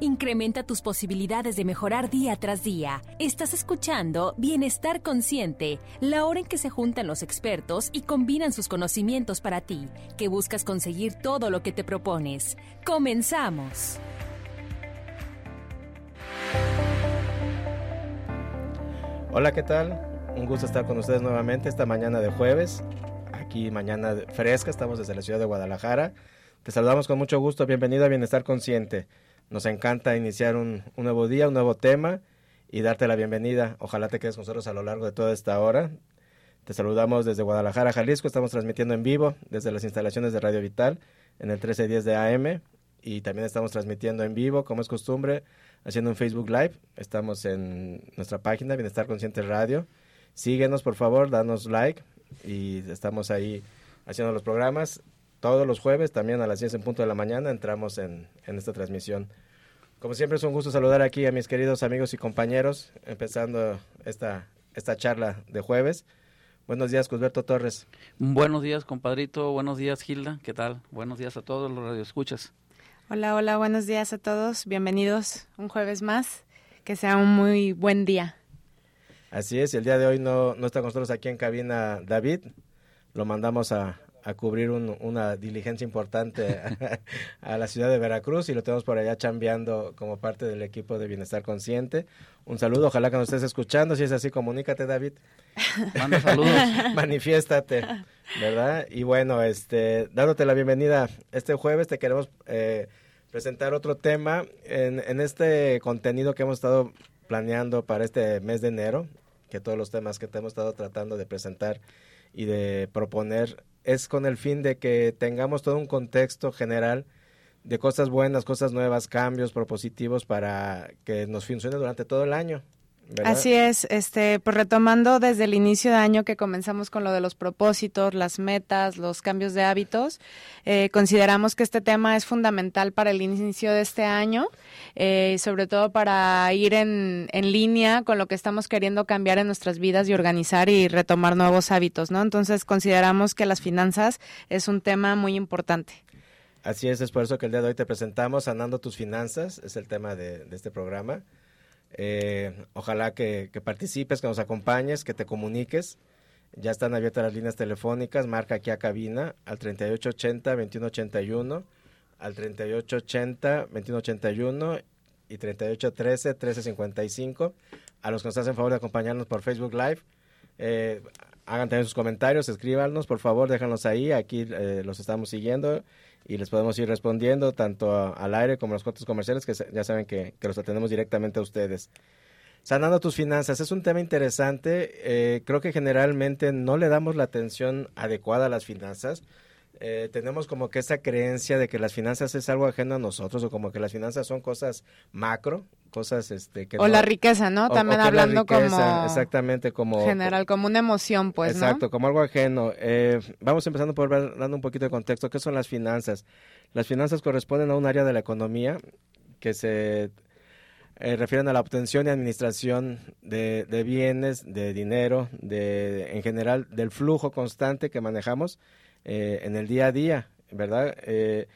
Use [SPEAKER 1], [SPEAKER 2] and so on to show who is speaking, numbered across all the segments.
[SPEAKER 1] Incrementa tus posibilidades de mejorar día tras día. Estás escuchando Bienestar Consciente, la hora en que se juntan los expertos y combinan sus conocimientos para ti, que buscas conseguir todo lo que te propones. Comenzamos.
[SPEAKER 2] Hola, ¿qué tal? Un gusto estar con ustedes nuevamente esta mañana de jueves. Aquí mañana fresca, estamos desde la ciudad de Guadalajara. Te saludamos con mucho gusto. Bienvenido a Bienestar Consciente. Nos encanta iniciar un, nuevo día, un nuevo tema y darte la bienvenida. Ojalá te quedes con nosotros a lo largo de toda esta hora. Te saludamos desde Guadalajara, Jalisco. Estamos transmitiendo en vivo desde las instalaciones de Radio Vital en el 1310 de AM y también estamos transmitiendo en vivo, como es costumbre, haciendo un Facebook Live. Estamos en nuestra página Bienestar Consciente Radio. Síguenos, por favor, danos like y estamos ahí haciendo los programas todos los jueves, también a las 10 en punto de la mañana, entramos en, esta transmisión. Como siempre es un gusto saludar aquí a mis queridos amigos y compañeros, empezando esta, esta charla de jueves. Buenos días, Cusberto Torres.
[SPEAKER 3] Buenos días, compadrito. Buenos días, Gilda. ¿Qué tal? Buenos días a todos los radioescuchas.
[SPEAKER 4] Hola, hola, buenos días a todos. Bienvenidos un jueves más. Que sea un muy buen día.
[SPEAKER 2] Así es, el día de hoy no, no está con nosotros aquí en cabina David. Lo mandamos a, a cubrir una diligencia importante a, la ciudad de Veracruz y lo tenemos por allá chambeando como parte del equipo de Bienestar Consciente. Un saludo, ojalá que nos estés escuchando. Si es así, comunícate, David.
[SPEAKER 3] Manda saludos.
[SPEAKER 2] Manifiéstate, ¿verdad? Y bueno, este, dándote la bienvenida este jueves, te queremos eh, presentar otro tema en, en este contenido que hemos estado planeando para este mes de enero, que todos los temas que te hemos estado tratando de presentar y de proponer es con el fin de que tengamos todo un contexto general de cosas buenas, cosas nuevas, cambios propositivos para que nos funcione durante todo el año.
[SPEAKER 4] Así es, este, pues retomando desde el inicio de año que comenzamos con lo de los propósitos, las metas, los cambios de hábitos, eh, consideramos que este tema es fundamental para el inicio de este año, eh, sobre todo para ir en, en línea con lo que estamos queriendo cambiar en nuestras vidas y organizar y retomar nuevos hábitos, ¿no? Entonces consideramos que las finanzas es un tema muy importante.
[SPEAKER 2] Así es, es por eso que el día de hoy te presentamos Sanando tus finanzas, es el tema de, de este programa. Eh, ojalá que, participes, que nos acompañes, que te comuniques. Ya están abiertas las líneas telefónicas. Marca aquí a cabina al 3880-2181, al 3880-2181 y 3813-1355. A los que nos hacen favor de acompañarnos por Facebook Live, eh, hagan también sus comentarios, escríbanos, por favor, déjanos ahí. Aquí eh, los estamos siguiendo y les podemos ir respondiendo tanto al aire como a los cortes comerciales que ya saben que, los atendemos directamente a ustedes. Sanando tus finanzas es un tema interesante. Eh, creo que generalmente no le damos la atención adecuada a las finanzas. Eh, tenemos como que esa creencia de que las finanzas es algo ajeno a nosotros o como que las finanzas son cosas macro, cosas este
[SPEAKER 4] que o la riqueza, ¿no? También hablando como
[SPEAKER 2] exactamente como
[SPEAKER 4] general, como una emoción, pues,
[SPEAKER 2] exacto, como algo ajeno. Eh, vamos empezando por ver, dando un poquito de contexto. ¿Qué son las finanzas? Las finanzas corresponden a un área de la economía que se eh, refieren a la obtención y administración de, de bienes, de dinero, de en general del flujo constante que manejamos eh, en el día a día, ¿verdad? Eh,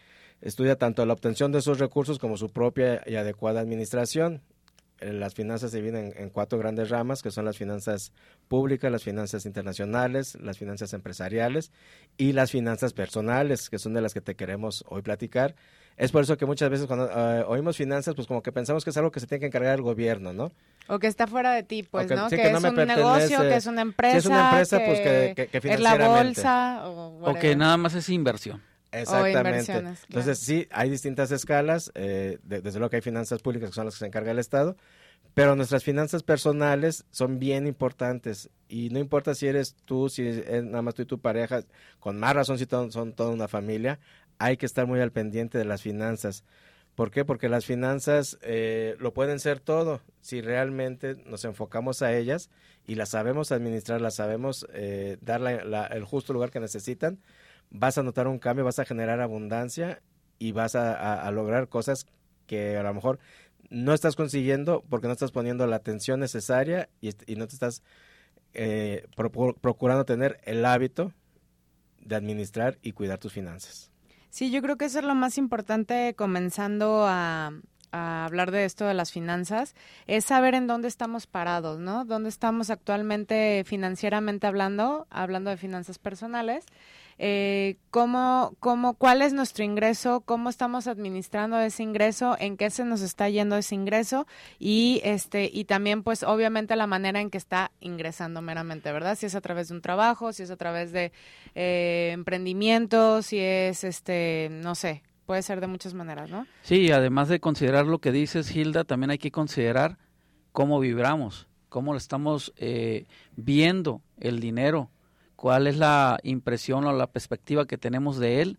[SPEAKER 2] estudia tanto la obtención de esos recursos como su propia y adecuada administración. Eh, las finanzas se dividen en, cuatro grandes ramas, que son las finanzas públicas, las finanzas internacionales, las finanzas empresariales y las finanzas personales, que son de las que te queremos hoy platicar. Es por eso que muchas veces cuando oímos finanzas, pues como que pensamos que es algo que se tiene que encargar el gobierno, ¿no?
[SPEAKER 4] O que está fuera de ti, pues, ¿no? que, es un negocio, que es una empresa.
[SPEAKER 2] es una empresa, pues que, que,
[SPEAKER 4] Es la bolsa. O,
[SPEAKER 3] que nada más es inversión.
[SPEAKER 2] Exactamente. Entonces, sí, hay distintas escalas. Eh, desde luego que hay finanzas públicas que son las que se encarga el Estado. Pero nuestras finanzas personales son bien importantes. Y no importa si eres tú, si es nada más tú y tu pareja, con más razón si son toda una familia, hay que estar muy al pendiente de las finanzas. ¿Por qué? Porque las finanzas eh, lo pueden ser todo si realmente nos enfocamos a ellas y las sabemos administrar, las sabemos eh, dar el justo lugar que necesitan. Vas a notar un cambio, vas a generar abundancia y vas a, lograr cosas que a lo mejor no estás consiguiendo porque no estás poniendo la atención necesaria y, no te estás eh, procurando tener el hábito de administrar y cuidar tus finanzas.
[SPEAKER 4] Sí, yo creo que eso es lo más importante comenzando a, a hablar de esto de las finanzas es saber en dónde estamos parados, ¿no? Dónde estamos actualmente financieramente hablando, hablando de finanzas personales eh, cómo, cómo, cuál es nuestro ingreso, cómo estamos administrando ese ingreso, en qué se nos está yendo ese ingreso y este y también pues obviamente la manera en que está ingresando meramente, ¿verdad? Si es a través de un trabajo, si es a través de eh, emprendimiento, si es este, no sé, puede ser de muchas maneras, ¿no?
[SPEAKER 3] Sí, además de considerar lo que dices, Hilda, también hay que considerar cómo vibramos, cómo estamos eh, viendo el dinero, cuál es la impresión o la perspectiva que tenemos de él,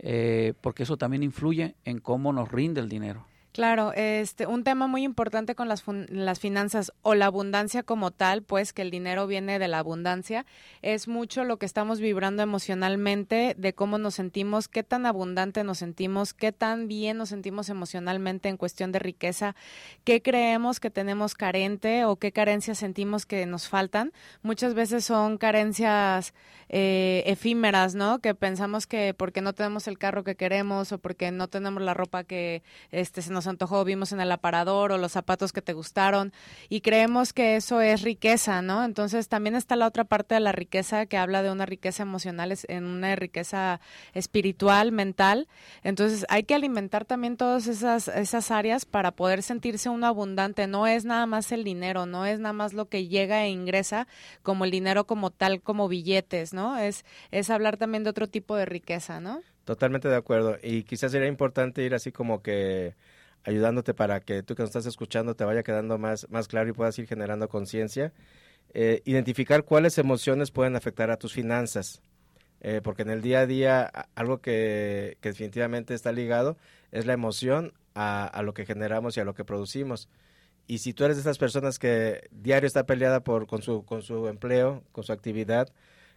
[SPEAKER 3] eh, porque eso también influye en cómo nos rinde el dinero.
[SPEAKER 4] Claro, este, un tema muy importante con las, las finanzas o la abundancia como tal, pues que el dinero viene de la abundancia, es mucho lo que estamos vibrando emocionalmente, de cómo nos sentimos, qué tan abundante nos sentimos, qué tan bien nos sentimos emocionalmente en cuestión de riqueza, qué creemos que tenemos carente o qué carencias sentimos que nos faltan. Muchas veces son carencias eh, efímeras, ¿no? Que pensamos que porque no tenemos el carro que queremos o porque no tenemos la ropa que este, se nos antojó, vimos en el aparador o los zapatos que te gustaron y creemos que eso es riqueza, ¿no? Entonces también está la otra parte de la riqueza que habla de una riqueza emocional, en una riqueza espiritual, mental. Entonces hay que alimentar también todas esas, esas áreas para poder sentirse uno abundante. No es nada más el dinero, no es nada más lo que llega e ingresa como el dinero como tal, como billetes, ¿no? Es, es hablar también de otro tipo de riqueza, ¿no?
[SPEAKER 2] Totalmente de acuerdo. Y quizás sería importante ir así como que ayudándote para que tú que nos estás escuchando te vaya quedando más, más claro y puedas ir generando conciencia. Eh, identificar cuáles emociones pueden afectar a tus finanzas. Eh, porque en el día a día algo que, definitivamente está ligado es la emoción a, lo que generamos y a lo que producimos. Y si tú eres de esas personas que diario está peleada por, con, su, con su empleo, con su actividad,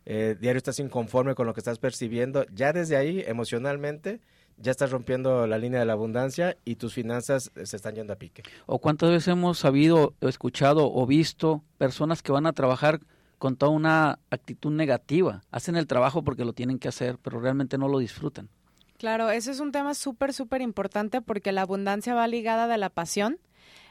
[SPEAKER 2] eh, diario estás inconforme con lo que estás percibiendo, ya desde ahí emocionalmente ya estás rompiendo la línea de la abundancia y tus finanzas se están yendo a pique.
[SPEAKER 3] ¿O cuántas veces hemos sabido, escuchado o visto personas que van a trabajar con toda una actitud negativa? Hacen el trabajo porque lo tienen que hacer, pero realmente no lo disfrutan.
[SPEAKER 4] Claro, eso es un tema súper, súper importante porque la abundancia va ligada de la pasión.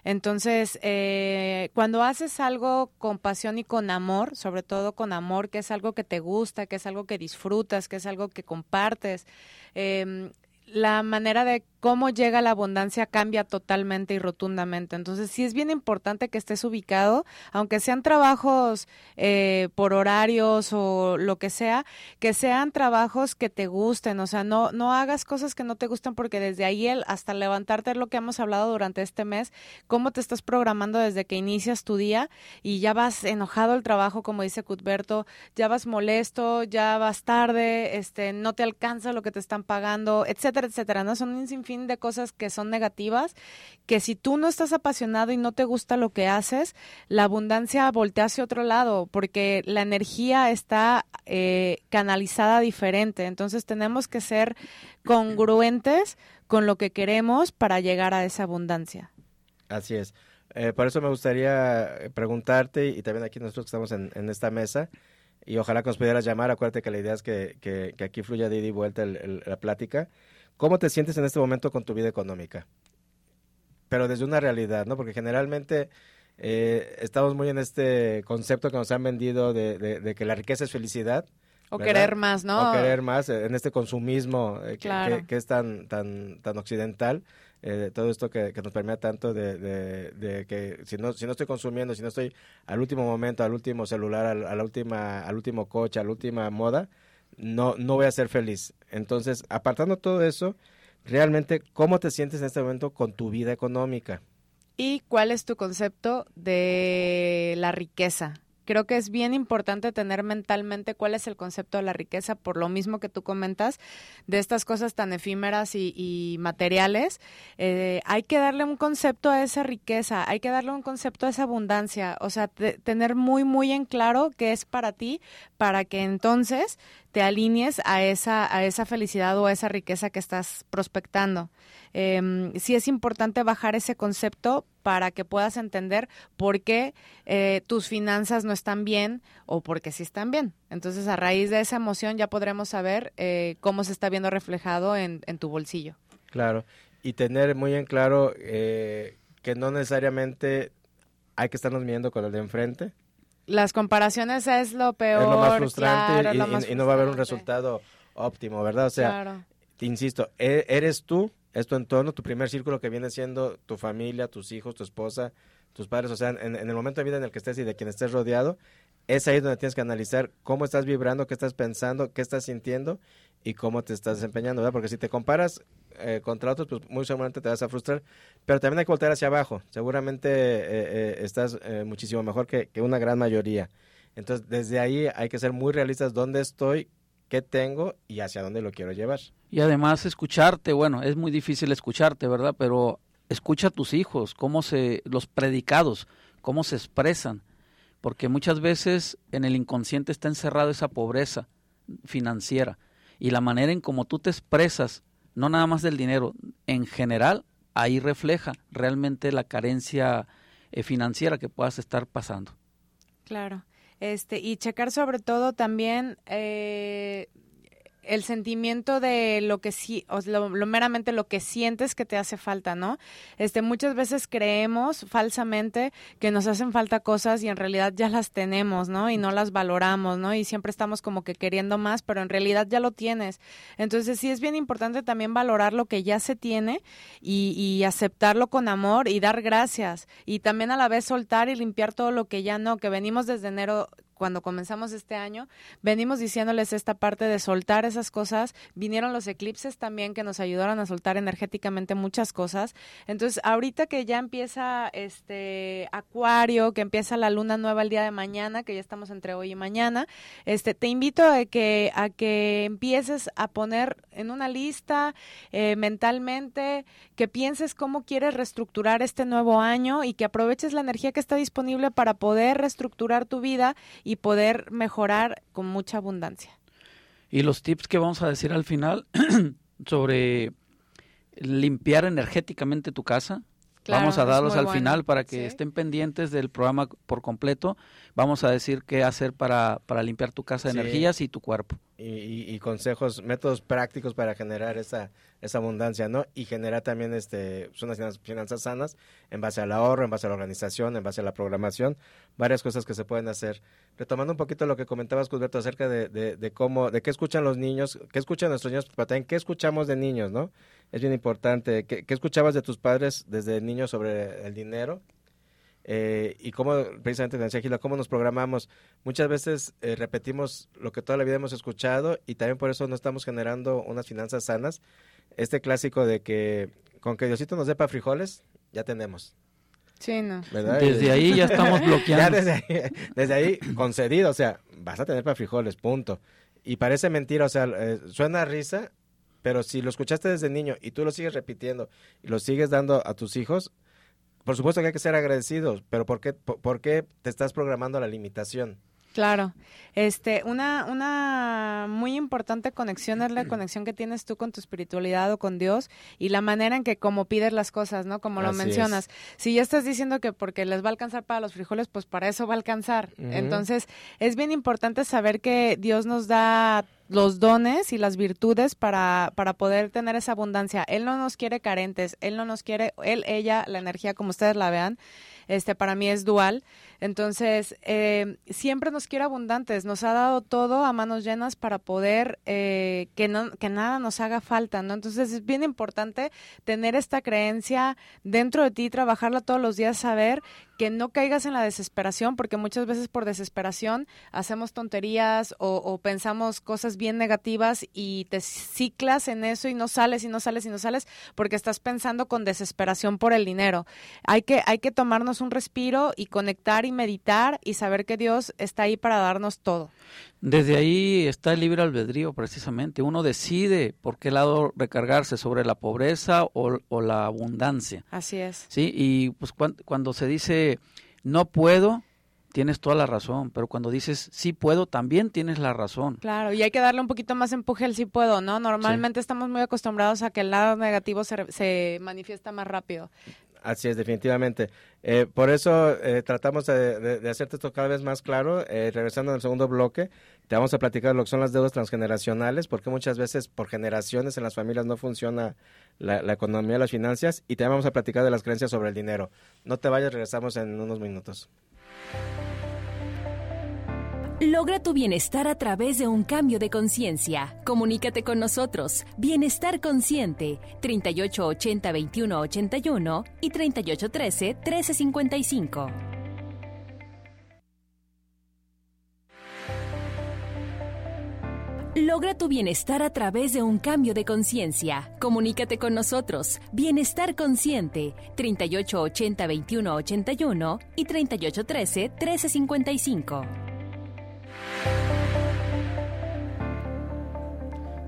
[SPEAKER 4] Entonces, eh, cuando haces algo con pasión y con amor, sobre todo con amor, que es algo que te gusta, que es algo que disfrutas, que es algo que compartes, eh, la manera de cómo llega la abundancia cambia totalmente y rotundamente. Entonces, sí es bien importante que estés ubicado, aunque sean trabajos eh, por horarios o lo que sea, que sean trabajos que te gusten. O sea, no, no hagas cosas que no te gustan porque desde ahí el, hasta levantarte es lo que hemos hablado durante este mes, cómo te estás programando desde que inicias tu día y ya vas enojado el trabajo, como dice Cuthberto, ya vas molesto, ya vas tarde, este, no te alcanza lo que te están pagando, etcétera, etcétera. No son de cosas que son negativas, que si tú no estás apasionado y no te gusta lo que haces, la abundancia voltea hacia otro lado, porque la energía está eh, canalizada diferente. Entonces tenemos que ser congruentes con lo que queremos para llegar a esa abundancia.
[SPEAKER 2] Así es. Eh, por eso me gustaría preguntarte, y también aquí nosotros que estamos en, esta mesa, y ojalá que nos pudieras llamar, acuérdate que la idea es que, que, aquí fluya de ida y vuelta la plática. ¿Cómo te sientes en este momento con tu vida económica? Pero desde una realidad, ¿no? Porque generalmente eh, estamos muy en este concepto que nos han vendido de, que la riqueza es felicidad.
[SPEAKER 4] O querer más, ¿no?
[SPEAKER 2] O querer más, eh, en este consumismo eh, que, es tan, tan, tan occidental. todo esto que, nos permea tanto de, que si no, si no estoy consumiendo, si no estoy al último momento, al último celular, al, a la última, al último coche, a la última moda, no, no voy a ser feliz. Entonces, apartando todo eso, realmente, ¿cómo te sientes en este momento con tu vida económica?
[SPEAKER 4] ¿Y cuál es tu concepto de la riqueza? Creo que es bien importante tener mentalmente cuál es el concepto de la riqueza, por lo mismo que tú comentas, de estas cosas tan efímeras y, materiales. Eh, hay que darle un concepto a esa riqueza, hay que darle un concepto a esa abundancia, o sea, tener muy, muy en claro qué es para ti, para que entonces te alinees a esa, a esa felicidad o a esa riqueza que estás prospectando. Eh, sí es importante bajar ese concepto para que puedas entender por qué eh, tus finanzas no están bien o por qué sí están bien. Entonces, a raíz de esa emoción ya podremos saber eh, cómo se está viendo reflejado en, tu bolsillo.
[SPEAKER 2] Claro. y tener muy en claro eh, que no necesariamente hay que estarnos midiendo con el de enfrente.
[SPEAKER 4] Las comparaciones es lo peor.
[SPEAKER 2] Es lo más frustrante,
[SPEAKER 4] claro,
[SPEAKER 2] y,
[SPEAKER 4] lo más
[SPEAKER 2] y- y no va a haber un resultado óptimo, ¿verdad? O sea,
[SPEAKER 4] Claro.
[SPEAKER 2] te insisto, e- eres tú, es tu entorno, tu primer círculo que viene siendo tu familia, tus hijos, tu esposa, tus padres, o sea, en, el momento de vida en el que estés y de quien estés rodeado, es ahí donde tienes que analizar cómo estás vibrando, qué estás pensando, qué estás sintiendo y cómo te estás desempeñando, ¿verdad? Porque si te comparas eh, contra otros, pues muy seguramente te vas a frustrar, pero también hay que voltear hacia abajo, seguramente eh, eh, estás eh, muchísimo mejor que, que una gran mayoría. Entonces, desde ahí hay que ser muy realistas dónde estoy, qué tengo y hacia dónde lo quiero llevar.
[SPEAKER 3] Y además escucharte, bueno, es muy difícil escucharte, ¿verdad? Pero escucha a tus hijos, cómo se, los predicados, cómo se expresan, porque muchas veces en el inconsciente está encerrado esa pobreza financiera y la manera en cómo tú te expresas, no nada más del dinero, en general, ahí refleja realmente la carencia eh, financiera que puedas estar pasando.
[SPEAKER 4] Claro. Este, y checar sobre todo también eh, el sentimiento de lo que sí, o lo, lo meramente lo que sientes que te hace falta, ¿no? Este, muchas veces creemos falsamente que nos hacen falta cosas y en realidad ya las tenemos, ¿no? Y no las valoramos, ¿no? Y siempre estamos como que queriendo más, pero en realidad ya lo tienes. Entonces sí es bien importante también valorar lo que ya se tiene y, y aceptarlo con amor y dar gracias. Y también a la vez soltar y limpiar todo lo que ya no, que venimos desde enero cuando comenzamos este año, venimos diciéndoles esta parte de soltar esas cosas. Vinieron los eclipses también que nos ayudaron a soltar energéticamente muchas cosas. Entonces, ahorita que ya empieza este Acuario, que empieza la luna nueva el día de mañana, que ya estamos entre hoy y mañana, este te invito a que a que empieces a poner en una lista eh, mentalmente, que pienses cómo quieres reestructurar este nuevo año y que aproveches la energía que está disponible para poder reestructurar tu vida poder mejorar con mucha abundancia.
[SPEAKER 3] Y los tips que vamos a decir al final sobre limpiar energéticamente tu casa,
[SPEAKER 4] Claro,
[SPEAKER 3] vamos a darlos al
[SPEAKER 4] bueno.
[SPEAKER 3] final para que
[SPEAKER 4] Sí.
[SPEAKER 3] estén pendientes del programa por completo. Vamos a decir qué hacer para, para limpiar tu casa de
[SPEAKER 2] Sí.
[SPEAKER 3] energías y tu cuerpo.
[SPEAKER 2] y, y- y consejos, métodos prácticos para generar esa, esa abundancia, ¿no? Y generar también este, pues, unas finanzas, finanzas sanas en base al ahorro, en base a la organización, en base a la programación, varias cosas que se pueden hacer. Retomando un poquito lo que comentabas, Cusberto, acerca de, de, cómo, de qué escuchan los niños, qué escuchan nuestros niños, pero también qué escuchamos de niños, ¿no? Es bien importante. ¿Qué, escuchabas de tus padres desde niños sobre el dinero? Eh, y cómo, precisamente, decía Gila, cómo nos programamos. Muchas veces eh, repetimos lo que toda la vida hemos escuchado y también por eso no estamos generando unas finanzas sanas. Este clásico de que con que Diosito nos dé para frijoles, ya tenemos,
[SPEAKER 4] Sí, no.
[SPEAKER 2] ¿verdad?
[SPEAKER 3] Desde ahí ya estamos
[SPEAKER 2] ya
[SPEAKER 3] bloqueando.
[SPEAKER 2] desde ahí, desde ahí concedido, o sea, vas a tener para frijoles, punto. Y parece mentira, o sea, eh, suena a risa, pero si lo escuchaste desde niño y tú lo sigues repitiendo y lo sigues dando a tus hijos, por supuesto que hay que ser agradecidos, pero ¿por qué, por, por qué te estás programando a la limitación?
[SPEAKER 4] Claro. Este, una, una muy importante conexión es la conexión que tienes tú con tu espiritualidad o con Dios y la manera en que como pides las cosas, ¿no? Como lo
[SPEAKER 2] Así es.
[SPEAKER 4] mencionas. Si ya estás diciendo que porque les va a alcanzar para los frijoles, pues para eso va a alcanzar. Entonces, es bien importante saber que Dios nos da los dones y las virtudes para, para poder tener esa abundancia. Él no nos quiere carentes, él no nos quiere, él, ella, la energía como ustedes la vean, este para mí es dual. Entonces, eh, siempre nos quiere abundantes, nos ha dado todo a manos llenas para poder eh, que, no, que nada nos haga falta, ¿no? Entonces, es bien importante tener esta creencia dentro de ti, trabajarla todos los días, saber que no caigas en la desesperación, porque muchas veces por desesperación hacemos tonterías o, o pensamos cosas bien negativas y te ciclas en eso y no sales y no sales y no sales porque estás pensando con desesperación por el dinero. Hay que, hay que tomarnos un respiro y conectar y meditar y saber que Dios está ahí para darnos todo.
[SPEAKER 3] Desde ahí está el libre albedrío, precisamente. Uno decide por qué lado recargarse, sobre la pobreza o, o la abundancia.
[SPEAKER 4] Así es.
[SPEAKER 3] ¿sí? Y pues cuan- cuando se dice no puedo, tienes toda la razón, pero cuando dices sí puedo, también tienes la razón.
[SPEAKER 4] Claro, y hay que darle un poquito más empuje al sí puedo, ¿no? Normalmente estamos muy acostumbrados a que el lado negativo se, se manifiesta más rápido.
[SPEAKER 2] Así es, definitivamente. Eh, por eso eh, tratamos de, hacerte esto cada vez más claro. Eh, regresando al segundo bloque, te vamos a platicar lo que son las deudas transgeneracionales, porque muchas veces por generaciones en las familias no funciona la, la economía, las finanzas, y te vamos a platicar de las creencias sobre el dinero. No te vayas, regresamos en unos minutos.
[SPEAKER 1] Logra tu bienestar a través de un cambio de conciencia. Comunícate con nosotros. Bienestar Consciente, 3880-2181 y 3813-1355. Logra tu bienestar a través de un cambio de conciencia. Comunícate con nosotros. Bienestar Consciente, 3880-2181 y 3813-1355.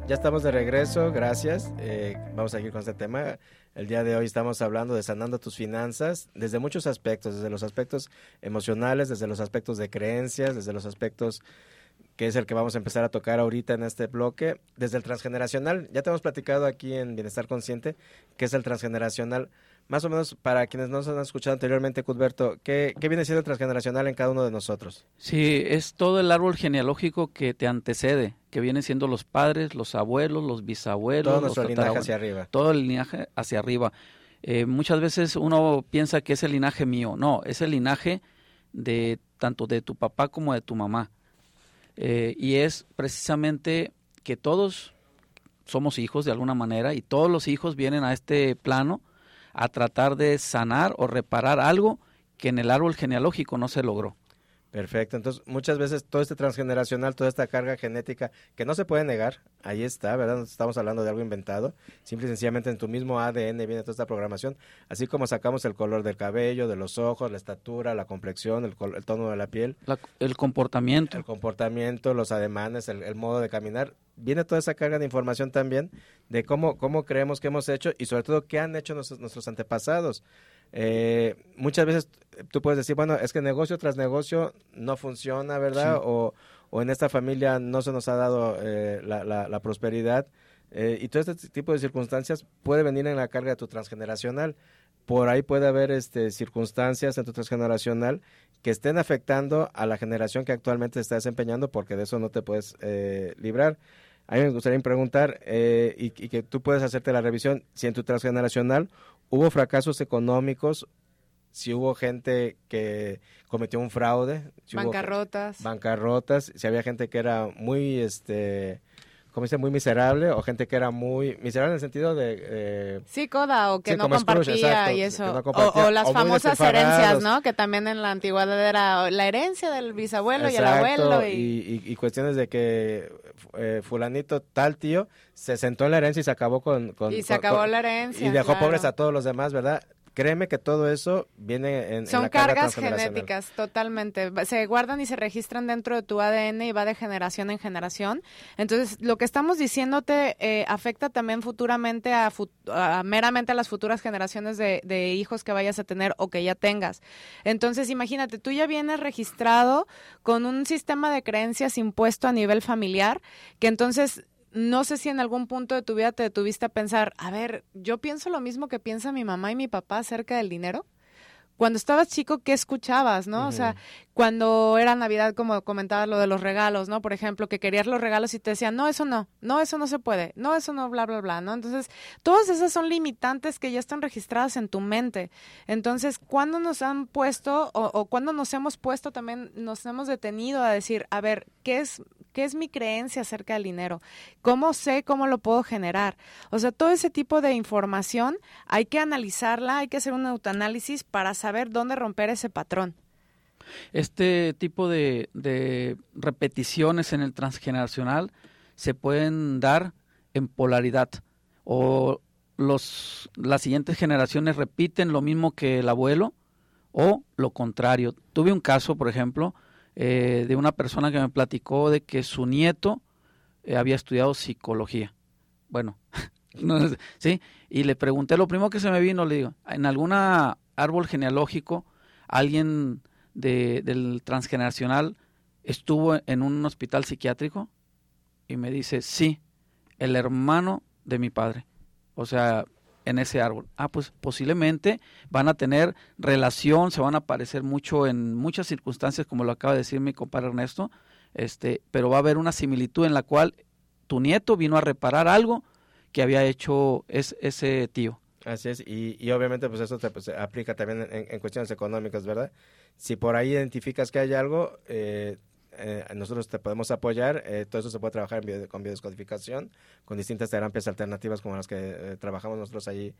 [SPEAKER 2] Ya estamos de regreso, gracias. Eh, vamos a seguir con este tema. El día de hoy estamos hablando de sanando tus finanzas desde muchos aspectos, desde los aspectos emocionales, desde los aspectos de creencias, desde los aspectos que es el que vamos a empezar a tocar ahorita en este bloque, desde el transgeneracional. Ya te hemos platicado aquí en Bienestar Consciente, que es el transgeneracional. Más o menos, para quienes no se han escuchado anteriormente, Cudberto, ¿qué, ¿qué, viene siendo transgeneracional en cada uno de nosotros?
[SPEAKER 3] Sí, es todo el árbol genealógico que te antecede, que vienen siendo los padres, los abuelos, los bisabuelos.
[SPEAKER 2] Todo nuestro linaje hacia arriba.
[SPEAKER 3] Todo el linaje hacia arriba. Eh, muchas veces uno piensa que es el linaje mío. No, es el linaje de tanto de tu papá como de tu mamá. Eh, y es precisamente que todos somos hijos de alguna manera y todos los hijos vienen a este plano a tratar de sanar o reparar algo que en el árbol genealógico no se logró.
[SPEAKER 2] Perfecto. Entonces, muchas veces todo este transgeneracional, toda esta carga genética que no se puede negar, ahí está, ¿verdad? No estamos hablando de algo inventado. Simple y sencillamente en tu mismo ADN viene toda esta programación. Así como sacamos el color del cabello, de los ojos, la estatura, la complexión, el, tono de la piel.
[SPEAKER 3] el comportamiento.
[SPEAKER 2] El comportamiento, los ademanes, el, modo de caminar. Viene toda esa carga de información también de cómo, cómo creemos que hemos hecho y sobre todo qué han hecho nuestros antepasados. Eh, muchas veces tú puedes decir, bueno, es que negocio tras negocio no funciona, ¿verdad? O, o, en esta familia no se nos ha dado eh, la, la, prosperidad. Eh, y todo este tipo de circunstancias puede venir en la carga de tu transgeneracional. Por ahí puede haber este, circunstancias en tu transgeneracional que estén afectando a la generación que actualmente está desempeñando, porque de eso no te puedes eh, librar. A mí me gustaría preguntar, y, y, que tú puedes hacerte la revisión, si en tu transgeneracional hubo fracasos económicos, si hubo gente que cometió un fraude, si
[SPEAKER 4] bancarrotas,
[SPEAKER 2] bancarrotas, si había gente que era muy, este, como dice, muy miserable o gente que era muy miserable en el sentido de...
[SPEAKER 4] Eh, sí, coda, o que no compartía y eso. o, las famosas herencias, ¿no? Que también en la antigüedad era la herencia del bisabuelo y el abuelo.
[SPEAKER 2] Y... Y, cuestiones de que eh, fulanito, tal tío, se sentó en la herencia y se acabó con...
[SPEAKER 4] y se acabó la herencia.
[SPEAKER 2] Y dejó pobres a todos los demás, ¿verdad? Créeme que todo eso viene en,
[SPEAKER 4] Son cargas genéticas, totalmente. Se guardan y se registran dentro de tu ADN y va de generación en generación. Entonces, lo que estamos diciéndote eh, afecta también futuramente a, meramente a las futuras generaciones de, de, hijos que vayas a tener o que ya tengas. Entonces, imagínate, tú ya vienes registrado con un sistema de creencias impuesto a nivel familiar, que entonces no sé si en algún punto de tu vida te detuviste a pensar, a ver, yo pienso lo mismo que piensa mi mamá y mi papá acerca del dinero. Cuando estabas chico, ¿qué escuchabas, no? O sea, cuando era Navidad, como comentaba lo de los regalos, ¿no? Por ejemplo, que querías los regalos y te decían, no, eso no, no, eso no se puede, no, eso no, bla, bla, bla, ¿no? Entonces, todas esas son limitantes que ya están registradas en tu mente. Entonces, cuando nos han puesto o, o cuando nos hemos puesto también, nos hemos detenido a decir, a ver, ¿qué es, ¿Qué es mi creencia acerca del dinero? ¿Cómo sé cómo lo puedo generar? O sea, todo ese tipo de información hay que analizarla, hay que hacer un autoanálisis para saber dónde romper ese patrón.
[SPEAKER 3] Este tipo de, de repeticiones en el transgeneracional se pueden dar en polaridad o los, las siguientes generaciones repiten lo mismo que el abuelo o lo contrario. Tuve un caso, por ejemplo, eh, de una persona que me platicó de que su nieto eh, había estudiado psicología. Bueno, sí, y le pregunté, lo primero que se me vino, le digo, ¿en alguna árbol genealógico alguien de, del transgeneracional estuvo en un hospital psiquiátrico? Y me dice, sí, el hermano de mi padre. O sea, en ese árbol? Ah, pues posiblemente van a tener relación, se van a parecer mucho en muchas circunstancias, como lo acaba de decir mi compadre Ernesto, este, pero va a haber una similitud en la cual tu nieto vino a reparar algo que había hecho ese tío.
[SPEAKER 2] Así es, y, y obviamente pues eso se pues, aplica también en, cuestiones económicas, ¿verdad? Si por ahí identificas que hay algo, eh, eh, nosotros te podemos apoyar. Eh, todo eso se puede trabajar en con biodescodificación, con distintas terapias alternativas como las que trabajamos nosotros allí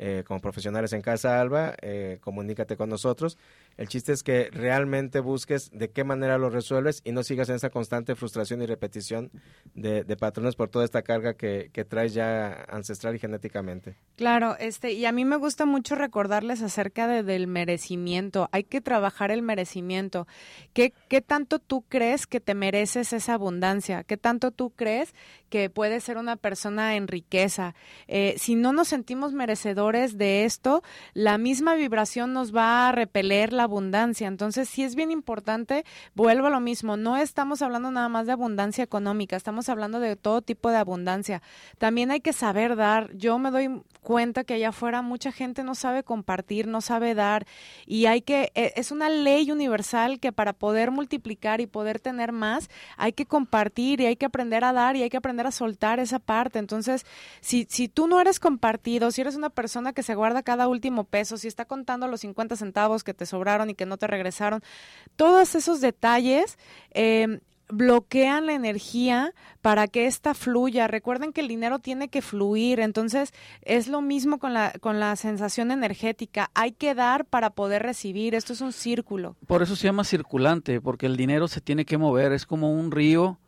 [SPEAKER 2] eh, como profesionales en Casa Alba, eh, comunícate con nosotros. El chiste es que realmente busques de qué manera lo resuelves y no sigas en esa constante frustración y repetición de, patrones por toda esta carga que, que, traes ya ancestral y genéticamente.
[SPEAKER 4] Claro, este, y a mí me gusta mucho recordarles acerca de, del merecimiento. Hay que trabajar el merecimiento. ¿Qué, ¿Qué tanto tú crees que te mereces esa abundancia? ¿Qué tanto tú crees que puedes ser una persona en riqueza? Eh, si no nos sentimos merecedores, de esto, la misma vibración nos va a repeler la abundancia. Entonces, sí es bien importante, vuelvo a lo mismo, no estamos hablando nada más de abundancia económica, estamos hablando de todo tipo de abundancia. También hay que saber dar. Yo me doy cuenta que allá afuera mucha gente no sabe compartir, no sabe dar y hay que, e, es una ley universal que para poder multiplicar y poder tener más, hay que compartir y hay que aprender a dar y hay que aprender a soltar esa parte. Entonces, si, si tú no eres compartido, si eres una persona que se guarda cada último peso, si está contando los 50 centavos que te sobraron y que no te regresaron, todos esos detalles em, bloquean la energía para que ésta fluya. Recuerden que el dinero tiene que fluir, entonces es lo mismo con la, con la sensación energética. Hay que dar para poder recibir, esto es un círculo.
[SPEAKER 3] Por eso se llama circulante, porque el dinero se tiene que mover, es como un río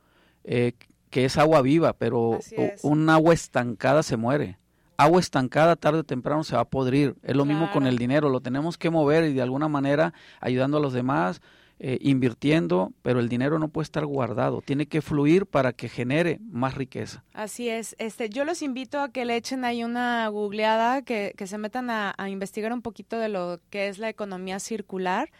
[SPEAKER 3] eh, que es agua viva, pero un agua estancada se muere agua estancada tarde o temprano se va a podrir. Es lo mismo con el dinero, lo tenemos que mover y de alguna manera ayudando a los demás, eh, invirtiendo, pero el dinero no puede estar guardado, tiene que fluir para que genere más riqueza.
[SPEAKER 4] Así es. Este, yo los invito a que le echen ahí una googleada, que, que se metan a, a investigar un poquito de lo que es la economía circular.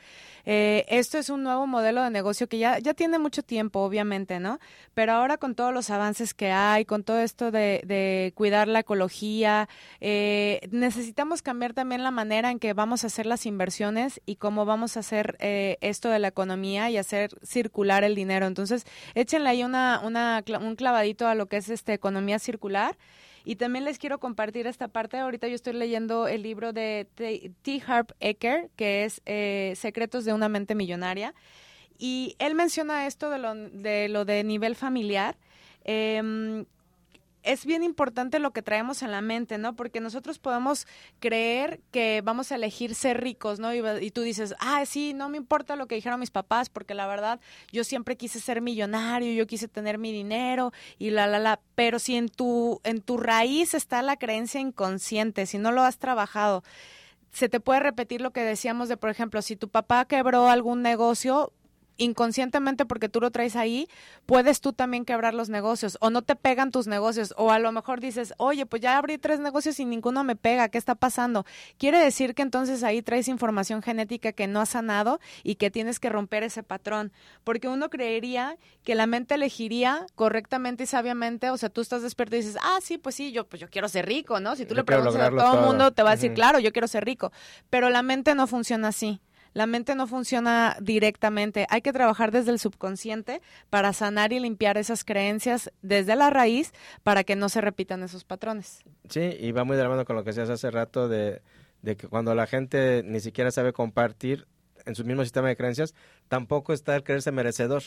[SPEAKER 4] Eh, esto es un nuevo modelo de negocio que ya, ya tiene mucho tiempo, obviamente, ¿no? Pero ahora con todos los avances que hay, con todo esto de, de cuidar la ecología, eh, necesitamos cambiar también la manera en que vamos a hacer las inversiones y cómo vamos a hacer eh, esto de la economía y hacer circular el dinero. Entonces, échenle ahí una, una, un clavadito a lo que es este economía circular. Y también les quiero compartir esta parte. Ahorita yo estoy leyendo el libro de T. Harp Eker, que es eh, Secretos de una mente millonaria. Y él menciona esto de lo de, nivel familiar. Eh, es bien importante lo que traemos en la mente, ¿no? Porque nosotros podemos creer que vamos a elegir ser ricos, ¿no? Y, tú dices, ah, sí, no me importa lo que dijeron mis papás, porque la verdad yo siempre quise ser millonario, yo quise tener mi dinero y la, la, la. Pero si en tu, en tu raíz está la creencia inconsciente, si no lo has trabajado, se te puede repetir lo que decíamos de, por ejemplo, si tu papá quebró algún negocio, inconscientemente porque tú lo traes ahí, puedes tú también quebrar los negocios o no te pegan tus negocios o a lo mejor dices, oye, pues ya abrí tres negocios y ninguno me pega, ¿qué está pasando? Quiere decir que entonces ahí traes información genética que no has sanado y que tienes que romper ese patrón, porque uno creería que la mente elegiría correctamente y sabiamente, o sea, tú estás despierto y dices, ah, sí, pues sí, yo, pues yo quiero ser rico, ¿no? Si tú le preguntas a todo el mundo, te va a decir, claro, yo quiero ser rico, pero la mente no funciona así. La mente no funciona directamente. Hay que trabajar desde el subconsciente para sanar y limpiar esas creencias desde la raíz para que no se repitan esos patrones.
[SPEAKER 2] Sí, y va muy de la mano con lo que decías hace rato de, que cuando la gente ni siquiera sabe compartir en su mismo sistema de creencias, tampoco está el creerse merecedor.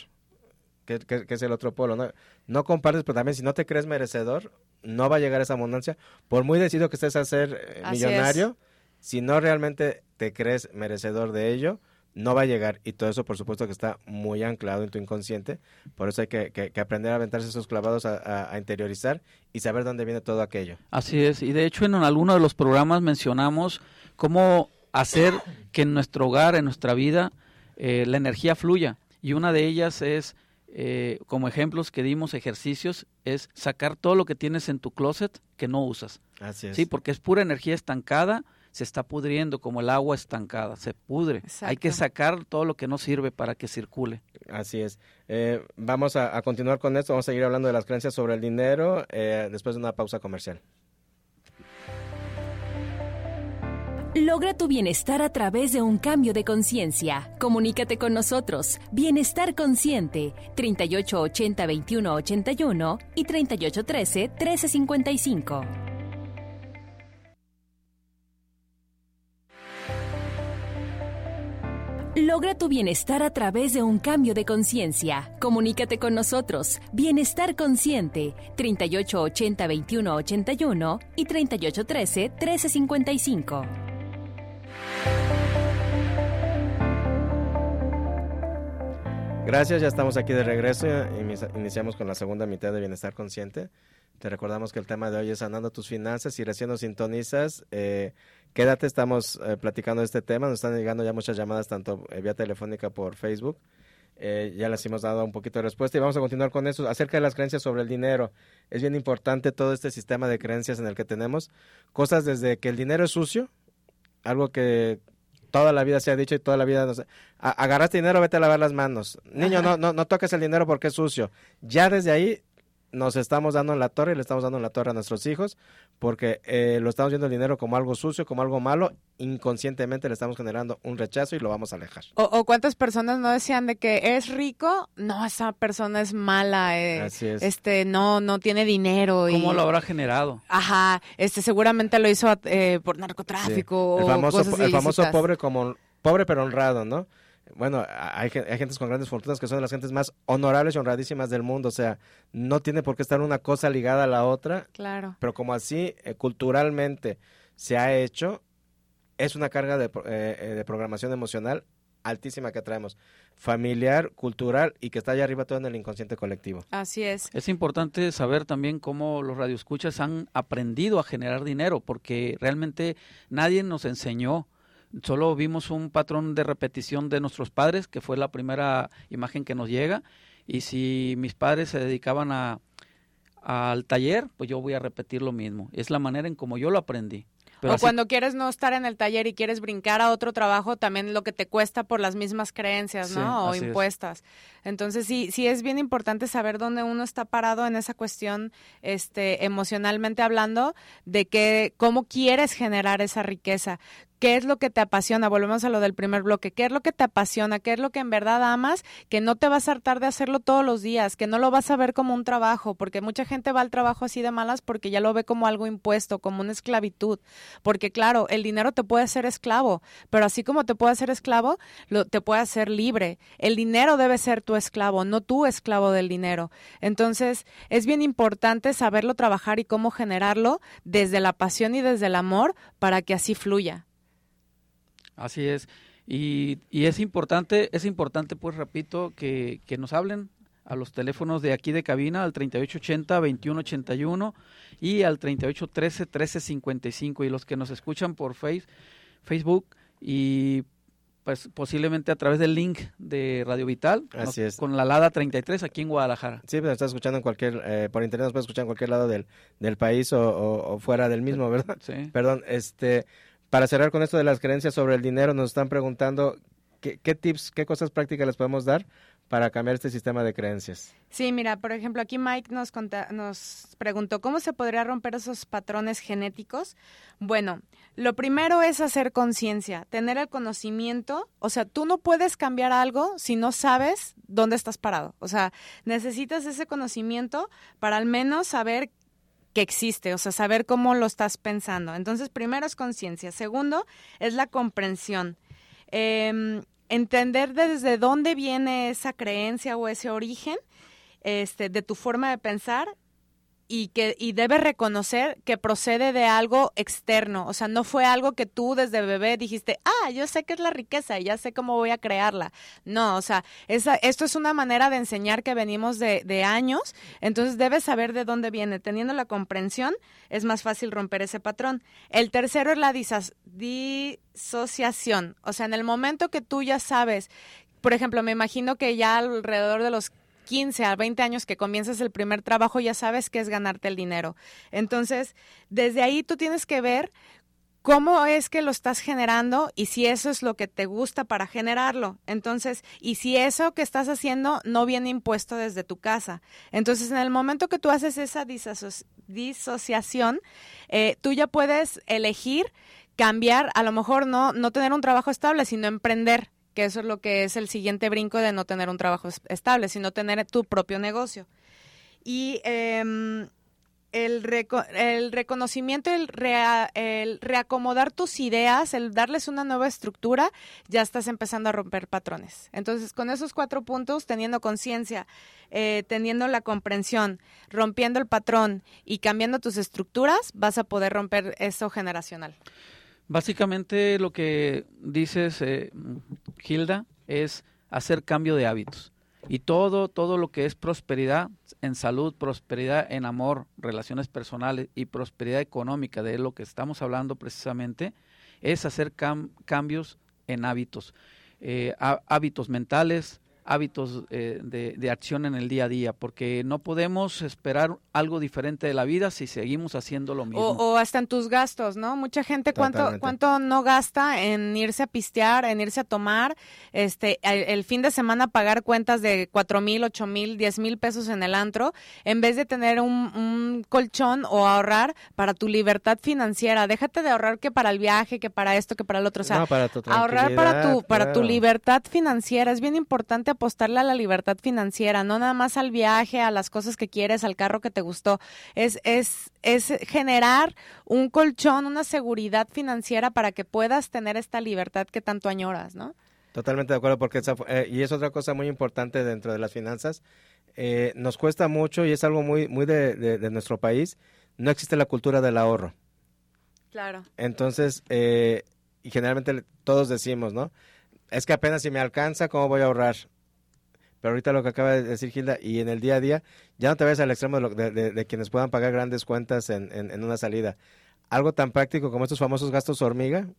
[SPEAKER 2] Que, es el otro polo. ¿no? no compartes, pero también si no te crees merecedor, no va a llegar esa abundancia. Por muy decidido que estés a ser eh, millonario, si no realmente te crees merecedor de ello, no va a llegar. Y todo eso, por supuesto, que está muy anclado en tu inconsciente. Por eso hay que, aprender a aventarse esos clavados, a, interiorizar y saber dónde viene todo aquello.
[SPEAKER 3] Así es. Y de hecho, en alguno de los programas mencionamos cómo hacer que en nuestro hogar, en nuestra vida, eh, la energía fluya. Y una de ellas es, eh, como ejemplos que dimos, ejercicios, es sacar todo lo que tienes en tu closet que no usas.
[SPEAKER 2] Así es.
[SPEAKER 3] Sí, porque es pura energía estancada se está pudriendo como el agua estancada, se pudre. Hay que sacar todo lo que no sirve para que circule.
[SPEAKER 2] Así es. Eh, vamos a, continuar con esto, vamos a seguir hablando de las creencias sobre el dinero eh, después de una pausa comercial.
[SPEAKER 1] Logra tu bienestar a través de un cambio de conciencia. Comunícate con nosotros. Bienestar Consciente, 3880-2181 y 3813-1355. Logra tu bienestar a través de un cambio de conciencia. Comunícate con nosotros. Bienestar Consciente, 3880-2181 y 3813-1355.
[SPEAKER 2] Gracias, ya estamos aquí de regreso. Iniciamos con la segunda mitad de Bienestar Consciente. Te recordamos que el tema de hoy es sanando tus finanzas. Si recién nos sintonizas, eh, quédate, estamos eh, platicando de este tema. Nos están llegando ya muchas llamadas, tanto eh, vía telefónica por Facebook. ya les hemos dado un poquito de respuesta y vamos a continuar con eso. Acerca de las creencias sobre el dinero, es bien importante todo este sistema de creencias en el que tenemos. Cosas desde que el dinero es sucio, algo que toda la vida se ha dicho y toda la vida nos... agarraste dinero, vete a lavar las manos. Niño, no, no, no toques el dinero porque es sucio. Ya desde ahí nos estamos dando en la torre y le estamos dando en la torre a nuestros hijos porque eh, lo estamos viendo el dinero como algo sucio, como algo malo, inconscientemente le estamos generando un rechazo y lo vamos a alejar.
[SPEAKER 4] O, cuántas personas no decían de que es rico, no, esa persona es mala, eh, este, no, no tiene dinero.
[SPEAKER 3] ¿Cómo lo habrá generado?
[SPEAKER 4] Ajá, este, seguramente lo hizo eh, por narcotráfico.
[SPEAKER 2] El famoso, el famoso pobre como pobre pero honrado, ¿no? Bueno, hay, hay gentes con grandes fortunas que son las gentes más honorables y honradísimas del mundo. O sea, no tiene por qué estar una cosa ligada a la otra.
[SPEAKER 4] Claro.
[SPEAKER 2] Pero como así eh, culturalmente se ha hecho, es una carga de, eh, eh, de programación emocional altísima que traemos, familiar, cultural y que está allá arriba todo en el inconsciente colectivo.
[SPEAKER 4] Así es.
[SPEAKER 3] Es importante saber también cómo los radioescuchas han aprendido a generar dinero, porque realmente nadie nos enseñó solo vimos un patrón de repetición de nuestros padres, que fue la primera imagen que nos llega, y si mis padres se dedicaban a, al taller, pues yo voy a repetir lo mismo. Es la manera en como yo lo aprendí
[SPEAKER 4] o cuando quieres no estar en el taller y quieres brincar a otro trabajo, también lo que te cuesta por las mismas creencias, ¿no? o impuestas. Entonces sí, sí es bien importante saber dónde uno está parado en esa cuestión, este, emocionalmente hablando, de que cómo quieres generar esa riqueza, qué es lo que te apasiona, volvemos a lo del primer bloque, qué es lo que te apasiona, qué es lo que en verdad amas, que no te vas a hartar de hacerlo todos los días, que no lo vas a ver como un trabajo, porque mucha gente va al trabajo así de malas porque ya lo ve como algo impuesto, como una esclavitud, porque claro, el dinero te puede hacer esclavo, pero así como te puede hacer esclavo, lo, te puede hacer libre. El dinero debe ser tu esclavo, no tú esclavo del dinero. Entonces, es bien importante saberlo trabajar y cómo generarlo desde la pasión y desde el amor para que así fluya.
[SPEAKER 3] Así es. Y, y es importante, es importante, pues repito, que, que nos hablen a los teléfonos de aquí de cabina al 3880-2181 y al 3813-1355 y los que nos escuchan por face, Facebook y pues posiblemente a través del link de Radio Vital
[SPEAKER 2] Así es.
[SPEAKER 3] con la Lada 33 aquí en Guadalajara.
[SPEAKER 2] Sí, pero estás escuchando en cualquier, eh, por internet nos puedes escuchar en cualquier lado del, del país o, o, fuera del mismo, ¿verdad?
[SPEAKER 3] Sí.
[SPEAKER 2] Perdón, este, para cerrar con esto de las creencias sobre el dinero, nos están preguntando qué, tips, qué cosas prácticas les podemos dar para cambiar este sistema de creencias?
[SPEAKER 4] Sí, mira, por ejemplo, aquí Mike nos, nos preguntó cómo se podría romper esos patrones genéticos. Bueno, lo primero es hacer conciencia, tener el conocimiento. O sea, tú no puedes cambiar algo si no sabes dónde estás parado. O sea, necesitas ese conocimiento para al menos saber que existe, o sea, saber cómo lo estás pensando. Entonces, primero es conciencia. Segundo, es la comprensión. Eh, entender desde dónde viene esa creencia o ese origen este, de tu forma de pensar y que y debes reconocer que procede de algo externo, o sea, no fue algo que tú desde bebé dijiste, ah, yo sé que es la riqueza y ya sé cómo voy a crearla. No, o sea, esa, esto es una manera de enseñar que venimos de, de años, entonces debes saber de dónde viene. Teniendo la comprensión, es más fácil romper ese patrón. El tercero es la disociación, o sea, en el momento que tú ya sabes por ejemplo, me imagino que ya alrededor de los 15 a 20 años que comienzas el primer trabajo ya sabes qué es ganarte el dinero. Entonces, desde ahí tú tienes que ver cómo es que lo estás generando y si eso es lo que te gusta para generarlo. Entonces, y si eso que estás haciendo no viene impuesto desde tu casa. Entonces, en el momento que tú haces esa disociación, eh, tú ya puedes elegir cambiar, a lo mejor no, no tener un trabajo estable, sino emprender, que eso es lo que es el siguiente brinco de no tener un trabajo estable, sino tener tu propio negocio. Y em, el, el, reconocimiento, el, el, reacomodar tus ideas, el darles una nueva estructura, ya estás empezando a romper patrones. Entonces, con esos cuatro puntos, teniendo conciencia, eh, teniendo la comprensión, rompiendo el patrón y cambiando tus estructuras, vas a poder romper eso generacional.
[SPEAKER 3] Básicamente lo que dices, eh, Hilda, es hacer cambio de hábitos. Y todo, todo lo que es prosperidad en salud, prosperidad en amor, relaciones personales y prosperidad económica, de lo que estamos hablando precisamente, es hacer cambios en hábitos. Eh, hábitos mentales, hábitos eh, de, acción en el día a día, porque no podemos esperar algo diferente de la vida si seguimos haciendo lo mismo.
[SPEAKER 4] O, hasta en tus gastos, ¿no? Mucha gente, ¿cuánto, ¿cuánto no gasta en irse a pistear, en irse a tomar, este, el, fin de semana pagar cuentas de cuatro mil, ocho mil, diez mil pesos en el antro, en vez de tener un, colchón o ahorrar para tu libertad financiera? Déjate de ahorrar que para el viaje, que para esto, que para el otro. O sea, ahorrar para tu, para tu libertad financiera es bien importante apostarle a la libertad financiera, no nada más al viaje, a las cosas que quieres, al carro que te gustó. Es, es, es generar un colchón, una seguridad financiera para que puedas tener esta libertad que tanto añoras, ¿no?
[SPEAKER 2] Totalmente de acuerdo, porque eh, y es otra cosa muy importante dentro de las finanzas. Eh, nos cuesta mucho y es algo muy, muy de, de, nuestro país. No existe la cultura del ahorro.
[SPEAKER 4] Claro.
[SPEAKER 2] Entonces, eh, y generalmente todos decimos, ¿no? Es que apenas si me alcanza, ¿cómo voy a ahorrar? Pero ahorita lo que acaba de decir Gilda, y en el día a día, ya no te vayas al extremo de, quienes puedan pagar grandes cuentas en, en, una salida. Algo tan práctico como estos famosos gastos hormiga,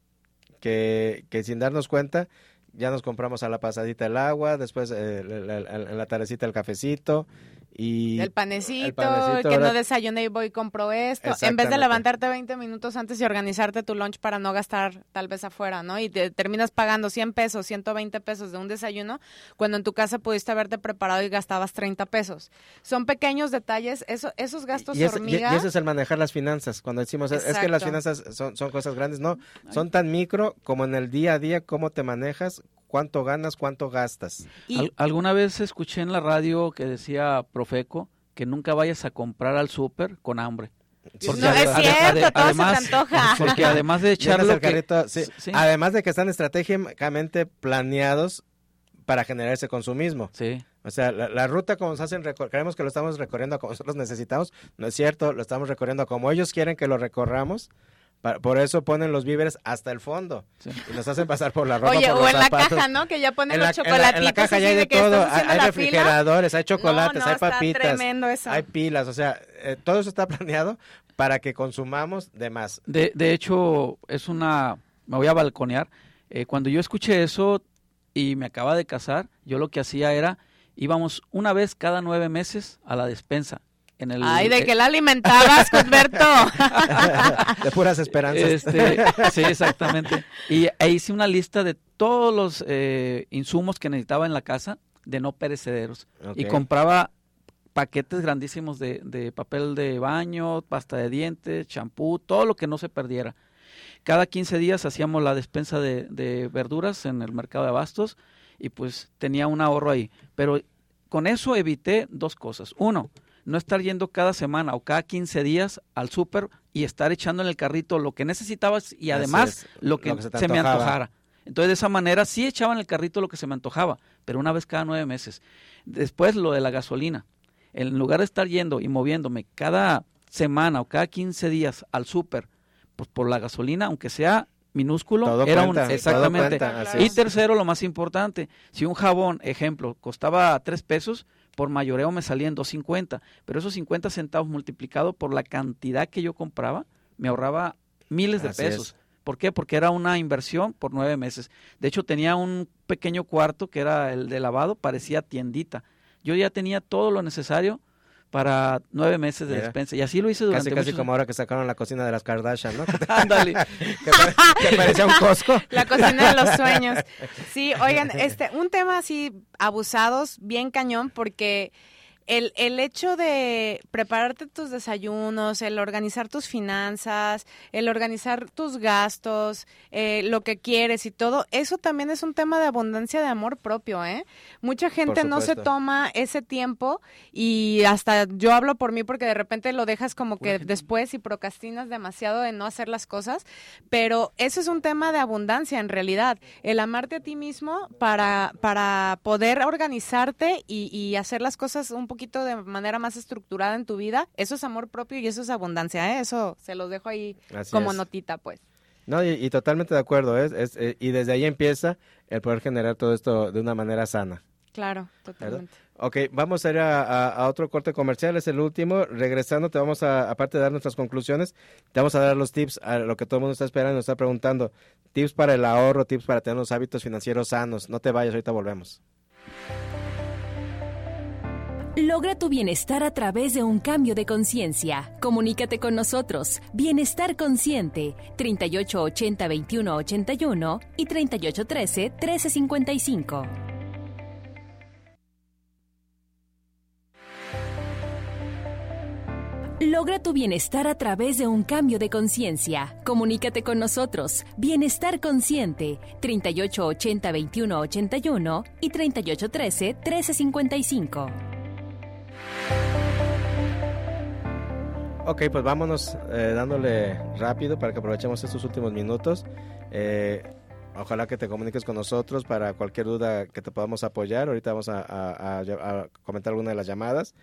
[SPEAKER 2] que, que sin darnos cuenta, ya nos compramos a la pasadita el agua, después eh, en la tardecita el cafecito, y
[SPEAKER 4] el panecito, que no desayuné y voy y compro esto. En vez de levantarte 20 minutos antes y organizarte tu lunch para no gastar tal vez afuera, ¿no? Y te terminas pagando 100 pesos, 120 pesos de un desayuno, cuando en tu casa pudiste haberte preparado y gastabas 30 pesos. Son pequeños detalles, eso, esos gastos
[SPEAKER 2] y,
[SPEAKER 4] hormiga.
[SPEAKER 2] Y, eso es el manejar las finanzas. Cuando decimos, es que las finanzas son, son cosas grandes, no, son tan micro como en el día a día, cómo te manejas, cuánto ganas, cuánto gastas.
[SPEAKER 3] alguna vez escuché en la radio que decía Profeco que nunca vayas a comprar al súper con hambre.
[SPEAKER 4] Porque no, es cierto, todo además, se te antoja.
[SPEAKER 3] Porque además de echarlo
[SPEAKER 2] además de que están estratégicamente planeados para generar ese consumismo.
[SPEAKER 3] Sí.
[SPEAKER 2] O sea, la, ruta como se hacen, creemos que lo estamos recorriendo como nosotros necesitamos, no es cierto, lo estamos recorriendo como ellos quieren que lo recorramos, por eso ponen los víveres hasta el fondo y nos hacen pasar por la ropa.
[SPEAKER 4] Oye,
[SPEAKER 2] o
[SPEAKER 4] en la caja, ¿no? Que ya ponen los chocolatitos.
[SPEAKER 2] En la, caja ya hay de todo. Hay, refrigeradores, hay chocolates, hay papitas, hay pilas. O sea, eh, todo eso está planeado para que consumamos de más.
[SPEAKER 3] De, de hecho, es una. Me voy a balconear. Eh, cuando yo escuché eso y me acaba de casar, yo lo que hacía era íbamos una vez cada nueve meses a la despensa
[SPEAKER 4] Ay, ¿de qué la alimentabas, Cuthberto?
[SPEAKER 2] de puras esperanzas.
[SPEAKER 3] Este, sí, exactamente. Y e hice una lista de todos los eh, insumos que necesitaba en la casa de no perecederos. Y compraba paquetes grandísimos de, papel de baño, pasta de dientes, champú, todo lo que no se perdiera. Cada 15 días hacíamos la despensa de, de verduras en el mercado de abastos y pues tenía un ahorro ahí. Pero con eso evité dos cosas. Uno, no estar yendo cada semana o cada 15 días al súper y estar echando en el carrito lo que necesitabas y además lo que, se, me antojara. Entonces, de esa manera sí echaba en el carrito lo que se me antojaba, pero una vez cada nueve meses. Después, lo de la gasolina. En lugar de estar yendo y moviéndome cada semana o cada 15 días al súper, pues por la gasolina, aunque sea minúsculo, era un exactamente. y tercero, lo más importante, si un jabón, ejemplo, costaba tres pesos, por mayoreo me salían 2.50, pero esos 50 centavos multiplicado por la cantidad que yo compraba, me ahorraba miles de pesos. ¿Por qué? Porque era una inversión por nueve meses. De hecho, tenía un pequeño cuarto que era el de lavado, parecía tiendita. Yo ya tenía todo lo necesario para nueve meses de despensa. Y así lo hice durante
[SPEAKER 2] Casi, casi como ahora que sacaron la cocina de las Kardashian, ¿no?
[SPEAKER 3] Ándale.
[SPEAKER 2] que, parecía un Costco.
[SPEAKER 4] La cocina de los sueños. Sí, oigan, este, un tema así, abusados, bien cañón, porque el, el hecho de prepararte tus desayunos, el organizar tus finanzas, el organizar tus gastos, eh, lo que quieres y todo, eso también es un tema de abundancia de amor propio, ¿eh? Mucha gente no se toma ese tiempo y hasta yo hablo por mí porque de repente lo dejas como que después y procrastinas demasiado de no hacer las cosas, pero eso es un tema de abundancia en realidad, el amarte a ti mismo para, para poder organizarte y, y hacer las cosas un poco poquito de manera más estructurada en tu vida, eso es amor propio y eso es abundancia, ¿eh? Eso se los dejo ahí como notita, pues.
[SPEAKER 2] No, y, totalmente de acuerdo, ¿eh? es, eh, y desde ahí empieza el poder generar todo esto de una manera sana.
[SPEAKER 4] Claro, totalmente.
[SPEAKER 2] Ok, vamos a ir a, otro corte comercial, es el último. Regresando, te vamos a, aparte de dar nuestras conclusiones, te vamos a dar los tips a lo que todo el mundo está esperando, nos está preguntando. Tips para el ahorro, tips para tener unos hábitos financieros sanos. No te vayas, ahorita volvemos.
[SPEAKER 1] Logra tu bienestar a través de un cambio de conciencia. Comunícate con nosotros. Bienestar Consciente, 3880-2181 y 3813-1355. Logra tu bienestar a través de un cambio de conciencia. Comunícate con nosotros. Bienestar Consciente, 3880-2181 y 3813-1355.
[SPEAKER 2] Ok, pues vámonos eh, dándole rápido para que aprovechemos estos últimos minutos. Eh, ojalá que te comuniques con nosotros para cualquier duda que te podamos apoyar. Ahorita vamos a, comentar alguna de las llamadas.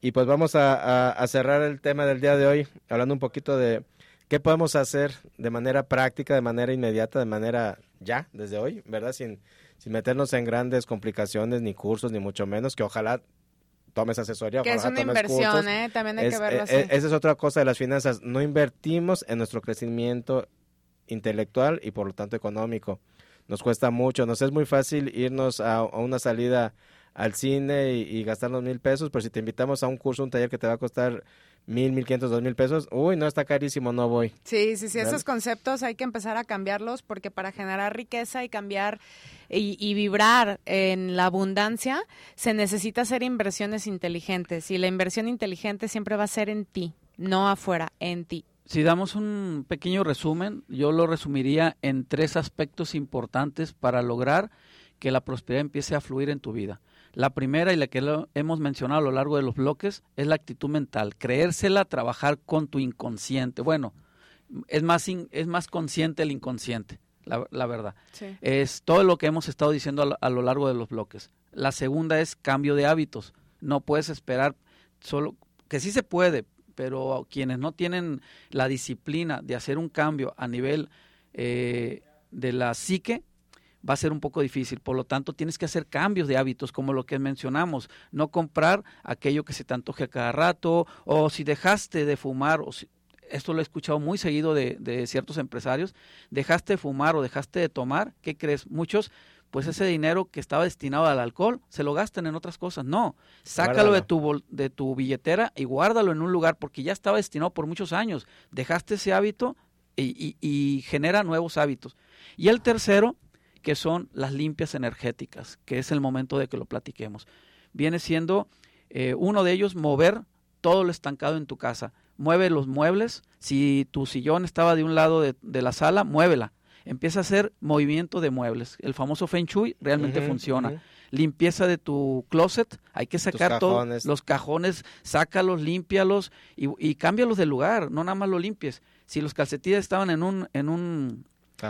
[SPEAKER 2] Y pues vamos a, cerrar el tema del día de hoy hablando un poquito de qué podemos hacer de manera práctica, de manera inmediata, de manera ya, desde hoy, ¿verdad? Sin, sin meternos en grandes complicaciones, ni cursos, ni mucho menos, que ojalá tomes asesoría.
[SPEAKER 4] Que es una inversión, ¿eh? También hay que verlo eh, así.
[SPEAKER 2] Eh, esa es otra cosa de las finanzas. No invertimos en nuestro crecimiento intelectual y por lo tanto económico. Nos cuesta mucho, nos es muy fácil irnos a, una salida al cine y, y, gastarnos mil pesos, pero si te invitamos a un curso, un taller que te va a costar mil, mil quinientos, dos mil pesos, uy, no está carísimo, no voy.
[SPEAKER 4] Sí, sí, sí, esos conceptos hay que empezar a cambiarlos porque para generar riqueza y cambiar y, vibrar en la abundancia se necesita hacer inversiones inteligentes y la inversión inteligente siempre va a ser en ti, no afuera, en ti.
[SPEAKER 3] Si damos un pequeño resumen, yo lo resumiría en tres aspectos importantes para lograr que la prosperidad empiece a fluir en tu vida. La primera y la que hemos mencionado a lo largo de los bloques es la actitud mental, creérsela, trabajar con tu inconsciente. Bueno, es más, es más consciente el inconsciente, la, verdad. Es todo lo que hemos estado diciendo a lo, largo de los bloques. La segunda es cambio de hábitos. No puedes esperar solo, que sí se puede, pero quienes no tienen la disciplina de hacer un cambio a nivel eh, de la psique, va a ser un poco difícil. Por lo tanto, tienes que hacer cambios de hábitos, como lo que mencionamos. No comprar aquello que se te antoje a cada rato, o si dejaste de fumar, o esto lo he escuchado muy seguido de, de ciertos empresarios, dejaste de fumar o dejaste de tomar, ¿qué crees? Muchos pues ese dinero que estaba destinado al alcohol se lo gastan en otras cosas. No, sácalo de tu, de tu billetera y guárdalo en un lugar porque ya estaba destinado por muchos años. Dejaste ese hábito y, y genera nuevos hábitos. Y el tercero que son las limpias energéticas, que es el momento de que lo platiquemos. Viene siendo eh, uno de ellos mover todo lo estancado en tu casa. Mueve los muebles. Si tu sillón estaba de un lado de, la sala, muévela. Empieza a hacer movimiento de muebles. El famoso Feng Shui realmente funciona. Limpieza de tu closet. Hay que sacar todos los cajones, sácalos, límpialos y, y cámbialos de lugar. No nada más lo limpies. Si los calcetines estaban en un, en un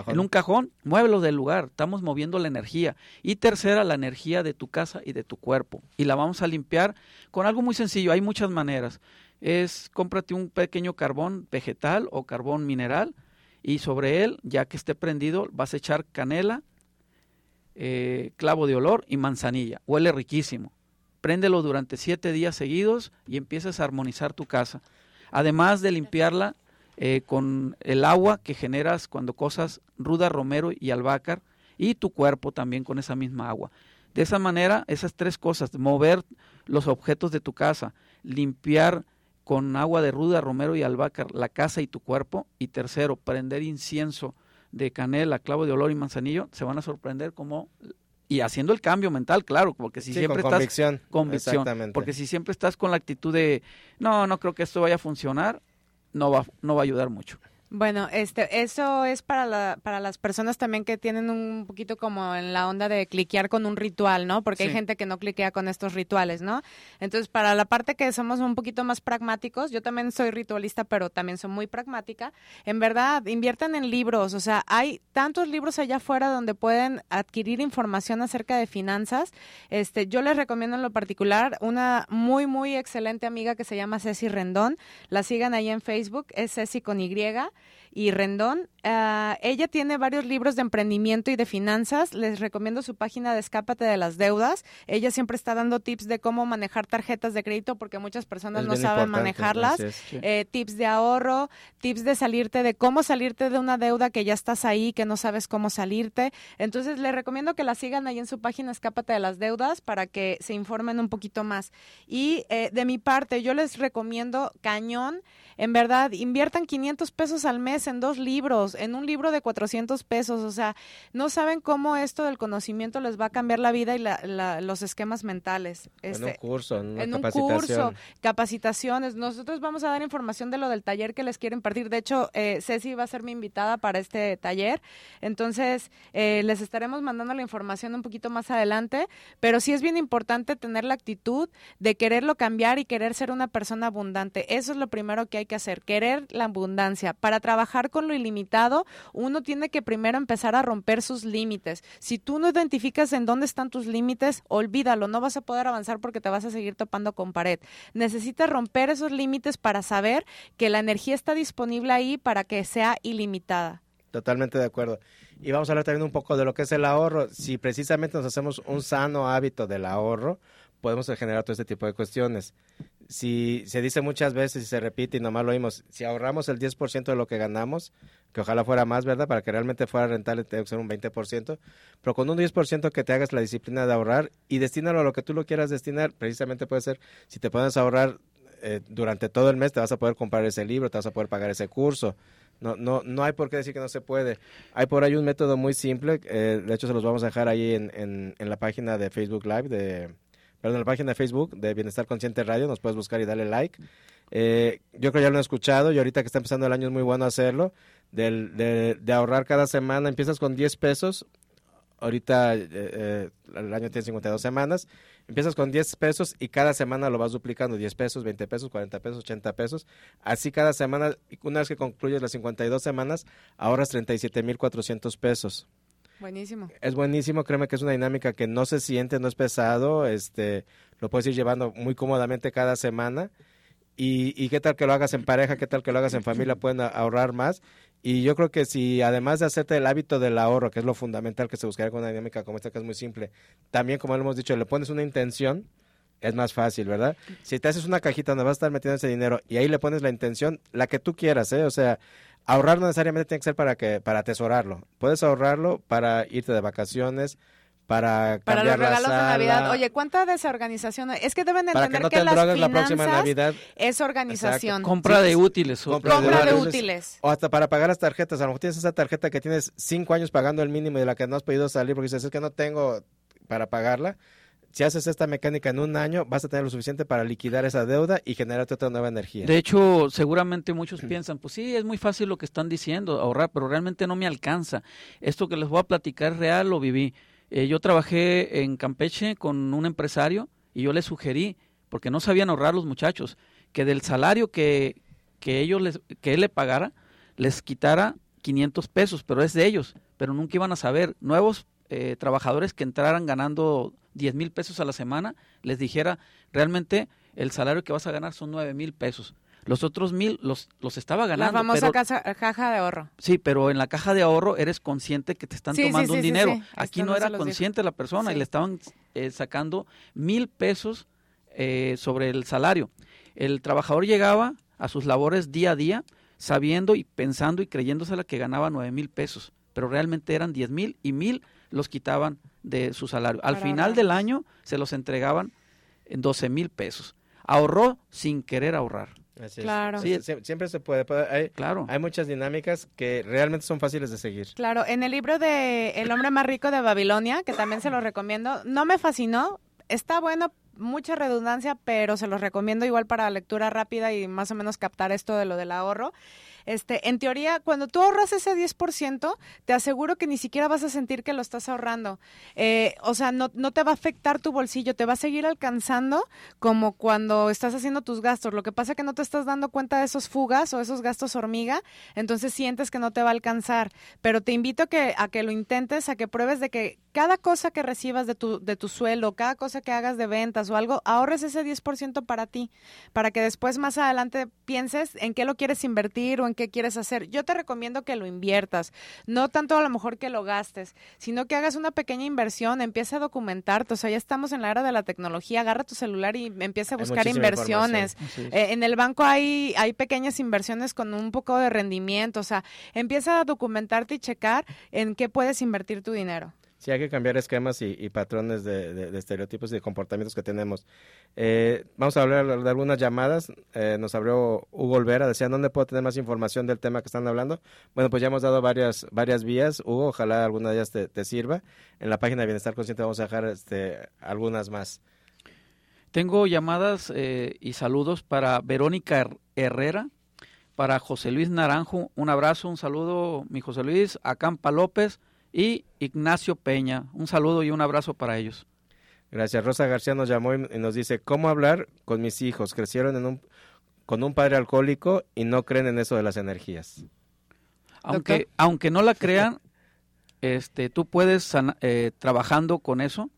[SPEAKER 3] en un cajón, muévelo del lugar, estamos moviendo la energía. Y tercera, la energía de tu casa y de tu cuerpo. Y la vamos a limpiar con algo muy sencillo, hay muchas maneras. Es cómprate un pequeño carbón vegetal o carbón mineral y sobre él, ya que esté prendido, vas a echar canela, eh, clavo de olor y manzanilla. Huele riquísimo. Préndelo durante siete días seguidos y empiezas a armonizar tu casa. Además de limpiarla, eh, con el agua que generas cuando cosas ruda, romero y albácar, y tu cuerpo también con esa misma agua. De esa manera, esas tres cosas, mover los objetos de tu casa, limpiar con agua de ruda, romero y albácar la casa y tu cuerpo, y tercero, prender incienso de canela, clavo de olor y manzanillo, se van a sorprender cómo y haciendo el cambio mental, claro, porque si
[SPEAKER 2] Sí,
[SPEAKER 3] siempre
[SPEAKER 2] con
[SPEAKER 3] estás
[SPEAKER 2] convicción.
[SPEAKER 3] convicción,
[SPEAKER 2] Exactamente.
[SPEAKER 3] porque si siempre estás con la actitud de no, no creo que esto vaya a funcionar, no va no va a ayudar mucho.
[SPEAKER 4] Bueno, este, eso es para, la, para las personas también que tienen un poquito como en la onda de cliquear con un ritual, ¿no? Porque hay gente que no cliquea con estos rituales, ¿no? Entonces, para la parte que somos un poquito más pragmáticos, yo también soy ritualista, pero también soy muy pragmática. En verdad, inviertan en libros, o sea, hay tantos libros allá afuera donde pueden adquirir información acerca de finanzas. Este, yo les recomiendo en lo particular una muy, muy excelente amiga que se llama Ceci Rendón. La sigan ahí en Facebook, es Ceci con Y y Rendón. Ah, ella tiene varios libros de emprendimiento y de finanzas. Les recomiendo su página de Escápate de las Deudas. Ella siempre está dando tips de cómo manejar tarjetas de crédito porque muchas personas
[SPEAKER 2] Es
[SPEAKER 4] no saben manejarlas.
[SPEAKER 3] Sí.
[SPEAKER 4] Eh, tips de ahorro, tips de salirte de cómo salirte de una deuda que ya estás ahí, que no sabes cómo salirte. Entonces les recomiendo que la sigan ahí en su página Escápate de las Deudas para que se informen un poquito más. Y eh, de mi parte, yo les recomiendo cañón, en verdad, inviertan 500 pesos al mes en dos libros, en un libro de 400 pesos, o sea, no saben cómo esto del conocimiento les va a cambiar la vida y la- la- los esquemas mentales.
[SPEAKER 2] En un
[SPEAKER 4] Este,
[SPEAKER 2] curso, en una
[SPEAKER 4] en un curso, capacitaciones. Nosotros vamos a dar información de lo del taller que les quiero impartir. De hecho, eh, Ceci va a ser mi invitada para este taller. Entonces, eh, les estaremos mandando la información un poquito más adelante. Pero sí es bien importante tener la actitud de quererlo cambiar y querer ser una persona abundante. Eso es lo primero que hay que hacer, querer la abundancia. Para trabajar con lo ilimitado, uno tiene que primero empezar a romper sus límites. Si tú no identificas en dónde están tus límites, olvídalo, no vas a poder avanzar porque te vas a seguir topando con pared. Necesitas romper esos límites para saber que la energía está disponible ahí para que sea ilimitada.
[SPEAKER 2] Totalmente de acuerdo. Y vamos a hablar también un poco de lo que es el ahorro. Si precisamente nos hacemos un sano hábito del ahorro, podemos generar todo este tipo de cuestiones. Si se dice muchas veces y se repite y nomás lo oímos, si ahorramos el 10% de lo que ganamos, que ojalá fuera más, ¿verdad? Para que realmente fuera rentable, tiene que ser un 20%, pero con un 10% que te hagas la disciplina de ahorrar y destínalo a lo que tú lo quieras destinar, precisamente puede ser, si te pones a ahorrar eh, durante todo el mes, te vas a poder comprar ese libro, te vas a poder pagar ese curso. No, no, no hay por qué decir que no se puede. Hay por ahí un método muy simple, eh, de hecho se los vamos a dejar ahí en, en, en la página de Facebook Live, de, perdón, la página de Facebook de Bienestar Consciente Radio, nos puedes buscar y darle like. Eh, yo creo que ya lo han escuchado y ahorita que está empezando el año es muy bueno hacerlo, del, de, ahorrar cada semana, empiezas con 10 pesos, ahorita eh, eh, el año tiene 52 semanas, empiezas con 10 pesos y cada semana lo vas duplicando, 10 pesos, 20 pesos, 40 pesos, 80 pesos, así cada semana, una vez que concluyes las 52 semanas, ahorras 37.400 pesos.
[SPEAKER 4] Buenísimo.
[SPEAKER 2] Es buenísimo, créeme que es una dinámica que no se siente, no es pesado, este, lo puedes ir llevando muy cómodamente cada semana. Y, y qué tal que lo hagas en pareja, qué tal que lo hagas en familia, pueden ahorrar más. Y yo creo que si además de hacerte el hábito del ahorro, que es lo fundamental que se buscaría con una dinámica como esta, que es muy simple, también como lo hemos dicho, le pones una intención, es más fácil, ¿verdad? Si te haces una cajita donde vas a estar metiendo ese dinero y ahí le pones la intención, la que tú quieras, ¿eh? O sea, ahorrar no necesariamente tiene que ser para que para atesorarlo. Puedes ahorrarlo para irte de vacaciones, para
[SPEAKER 4] Para los regalos de Navidad. Oye, ¿cuánta desorganización hay? Es que deben
[SPEAKER 2] para
[SPEAKER 4] entender
[SPEAKER 2] que no
[SPEAKER 4] que,
[SPEAKER 2] te
[SPEAKER 4] las
[SPEAKER 2] drogues la
[SPEAKER 4] finanzas
[SPEAKER 2] próxima Navidad
[SPEAKER 4] es organización.
[SPEAKER 3] Compra
[SPEAKER 2] Sí,
[SPEAKER 3] de útiles.
[SPEAKER 2] Compra
[SPEAKER 4] Compra de
[SPEAKER 2] útiles.
[SPEAKER 4] útiles.
[SPEAKER 2] o hasta para pagar las tarjetas. A lo mejor tienes esa tarjeta que tienes cinco años pagando el mínimo y de la que no has podido salir porque dices, es que no tengo para pagarla. Si haces esta mecánica en un año, vas a tener lo suficiente para liquidar esa deuda y generarte otra nueva energía.
[SPEAKER 3] De hecho, seguramente muchos piensan, pues sí, es muy fácil lo que están diciendo, ahorrar, pero realmente no me alcanza. Esto que les voy a platicar es real, lo viví. Eh, yo trabajé en Campeche con un empresario y yo le sugerí, porque no sabían ahorrar los muchachos, que del salario que, que ellos les, que él le pagara, les quitara 500 pesos, pero es de ellos, pero nunca iban a saber. Nuevos eh, trabajadores que entraran ganando 10 mil pesos a la semana, les dijera, realmente el salario que vas a ganar son 9 mil pesos. Los otros mil los, los estaba
[SPEAKER 4] La
[SPEAKER 3] ganando.
[SPEAKER 4] famosa
[SPEAKER 3] pero-
[SPEAKER 4] casa- caja de ahorro.
[SPEAKER 3] Sí, pero en la caja de ahorro eres consciente que te están
[SPEAKER 4] Sí,
[SPEAKER 3] tomando
[SPEAKER 4] sí,
[SPEAKER 3] un
[SPEAKER 4] sí,
[SPEAKER 3] dinero. Aquí
[SPEAKER 4] Esto
[SPEAKER 3] no era
[SPEAKER 4] dijo.
[SPEAKER 3] consciente la persona y le estaban eh, sacando mil pesos eh, sobre el salario. El trabajador llegaba a sus labores día a día sabiendo y pensando y creyéndosela que ganaba nueve mil pesos, pero realmente eran diez mil y mil los quitaban de su salario. Al
[SPEAKER 4] Para
[SPEAKER 3] final del año se los entregaban en 12 mil pesos. Ahorró sin querer ahorrar.
[SPEAKER 4] claro.
[SPEAKER 2] Sí, siempre se puede. Hay, claro. hay muchas dinámicas que realmente son fáciles de seguir.
[SPEAKER 4] Claro, en el libro de El hombre más rico de Babilonia, que también se lo recomiendo, no me fascinó, está bueno mucha redundancia, pero se los recomiendo igual para lectura rápida y más o menos captar esto de lo del ahorro. Este, en teoría, cuando tú ahorras ese 10%, te aseguro que ni siquiera vas a sentir que lo estás ahorrando. Eh, o sea, no, no te va a afectar tu bolsillo, te va a seguir alcanzando como cuando estás haciendo tus gastos. Lo que pasa es que no te estás dando cuenta de esos fugas o esos gastos hormiga, entonces sientes que no te va a alcanzar. Pero te invito a que, a que lo intentes, a que pruebes de que cada cosa que recibas de tu, de tu sueldo, cada cosa que hagas de ventas o algo, ahorres ese 10% para ti, para que después más adelante pienses en qué lo quieres invertir o en qué quieres hacer. Yo te recomiendo que lo inviertas, no tanto a lo mejor que lo gastes, sino que hagas una pequeña inversión, empieza a documentarte, o sea, ya estamos en la era de la tecnología, agarra tu celular y empieza a buscar inversiones. Eh, en el banco hay, hay pequeñas inversiones con un poco de rendimiento, o sea, empieza a documentarte y checar en qué puedes invertir tu dinero.
[SPEAKER 2] Sí, hay que cambiar esquemas y, patrones de, estereotipos y de comportamientos que tenemos. Eh, vamos a hablar de algunas llamadas. Eh, nos abrió Hugo Olvera, decía, ¿dónde puedo tener más información del tema que están hablando? Bueno, pues ya hemos dado varias, varias vías. Hugo, ojalá alguna de ellas te, sirva. En la página de Bienestar Consciente vamos a dejar este, algunas más.
[SPEAKER 3] Tengo llamadas eh, y saludos para Verónica Herrera, para José Luis Naranjo. Un abrazo, un saludo, mi José Luis, a Campa López y Ignacio Peña. Un saludo y un abrazo para ellos.
[SPEAKER 2] Gracias. Rosa García nos llamó y nos dice, ¿cómo hablar con mis hijos? Crecieron en un, con un padre alcohólico y no creen en eso de las energías.
[SPEAKER 3] Aunque, aunque no la crean, este, tú puedes, eh, trabajando con eso,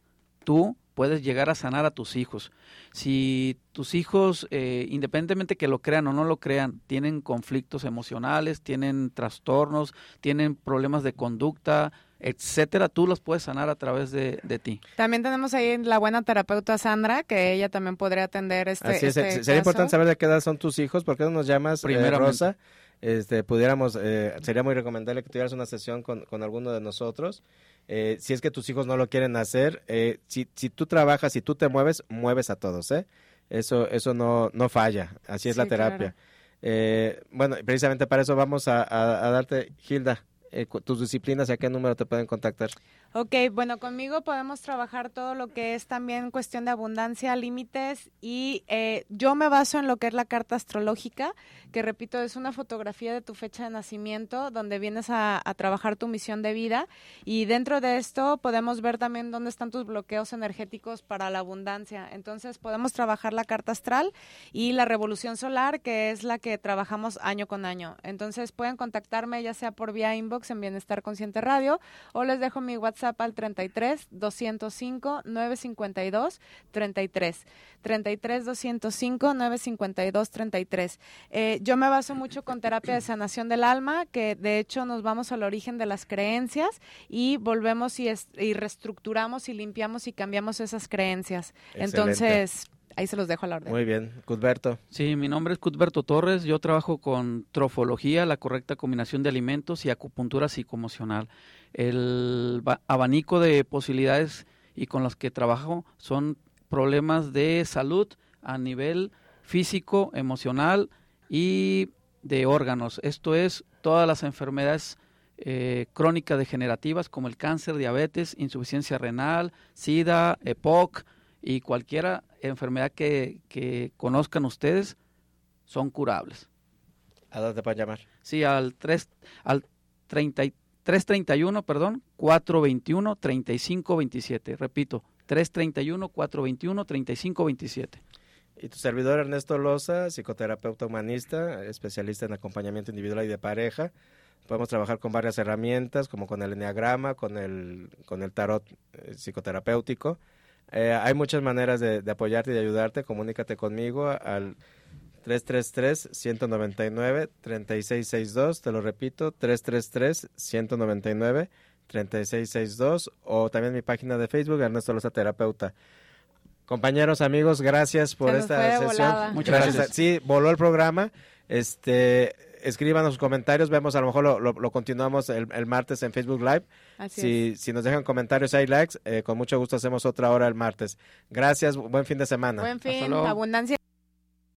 [SPEAKER 3] tú puedes llegar a sanar a tus hijos. Si tus hijos, eh, independientemente que lo crean o no lo crean, tienen conflictos emocionales, tienen trastornos, tienen problemas de conducta, etcétera, tú los puedes sanar a través de, ti.
[SPEAKER 4] También tenemos ahí la buena terapeuta Sandra, que ella también podría atender este, Así este
[SPEAKER 2] Sería importante saber de qué edad son tus hijos, porque no nos llamas, eh, Rosa? Este, pudiéramos, eh, sería muy recomendable que tuvieras una sesión con, con alguno de nosotros. Eh, si es que tus hijos no lo quieren hacer, eh, si, si tú trabajas, si tú te mueves, mueves a todos, ¿eh? Eso, eso no, no falla, así es la terapia. bueno, precisamente para eso vamos a, a darte, Hilda, tus disciplinas y a qué número te pueden contactar.
[SPEAKER 4] Ok, bueno, conmigo podemos trabajar todo lo que es también cuestión de abundancia, límites y eh, yo me baso en lo que es la carta astrológica, que repito, es una fotografía de tu fecha de nacimiento donde vienes a, trabajar tu misión de vida y dentro de esto podemos ver también dónde están tus bloqueos energéticos para la abundancia. Entonces podemos trabajar la carta astral y la revolución solar, que es la que trabajamos año con año. Entonces pueden contactarme ya sea por vía inbox en Bienestar Consciente Radio o les dejo mi WhatsApp WhatsApp al 33 205 952 33. 33 205 952 33. Eh, yo me baso mucho con terapia de sanación del alma, que de hecho nos vamos al origen de las creencias y volvemos y, y reestructuramos y limpiamos y cambiamos esas creencias. Entonces, ahí se los dejo a la orden.
[SPEAKER 2] Muy bien, Cudberto.
[SPEAKER 3] Sí, mi nombre es Cudberto Torres, yo trabajo con trofología, la correcta combinación de alimentos y acupuntura psicoemocional. El abanico de posibilidades y con las que trabajo son problemas de salud a nivel físico, emocional y de órganos. Esto es todas las enfermedades eh, crónicas degenerativas como el cáncer, diabetes, insuficiencia renal, SIDA, EPOC y cualquiera enfermedad que, que conozcan ustedes son curables.
[SPEAKER 2] ¿A dónde pueden llamar?
[SPEAKER 3] Sí, al, 3, al 30, 331, perdón, 421 3527. Repito, 331 421 3527.
[SPEAKER 2] Y tu servidor Ernesto Loza, psicoterapeuta humanista, especialista en acompañamiento individual y de pareja. Podemos trabajar con varias herramientas, como con el enneagrama, con el, con el tarot eh, psicoterapéutico eh, hay muchas maneras de, apoyarte y de ayudarte. Comunícate conmigo al 333-199-3662. Te lo repito, 333-199-3662. O también mi página de Facebook, Ernesto Loza Terapeuta. Compañeros, amigos, gracias por esta sesión.
[SPEAKER 3] Muchas gracias.
[SPEAKER 2] Sí, voló el programa. Este, escriban los comentarios, vemos a lo mejor lo, continuamos el, martes en Facebook Live. si, si nos dejan comentarios, hay likes, eh, con mucho gusto hacemos otra hora el martes. Gracias, buen fin de semana.
[SPEAKER 4] Buen fin, abundancia.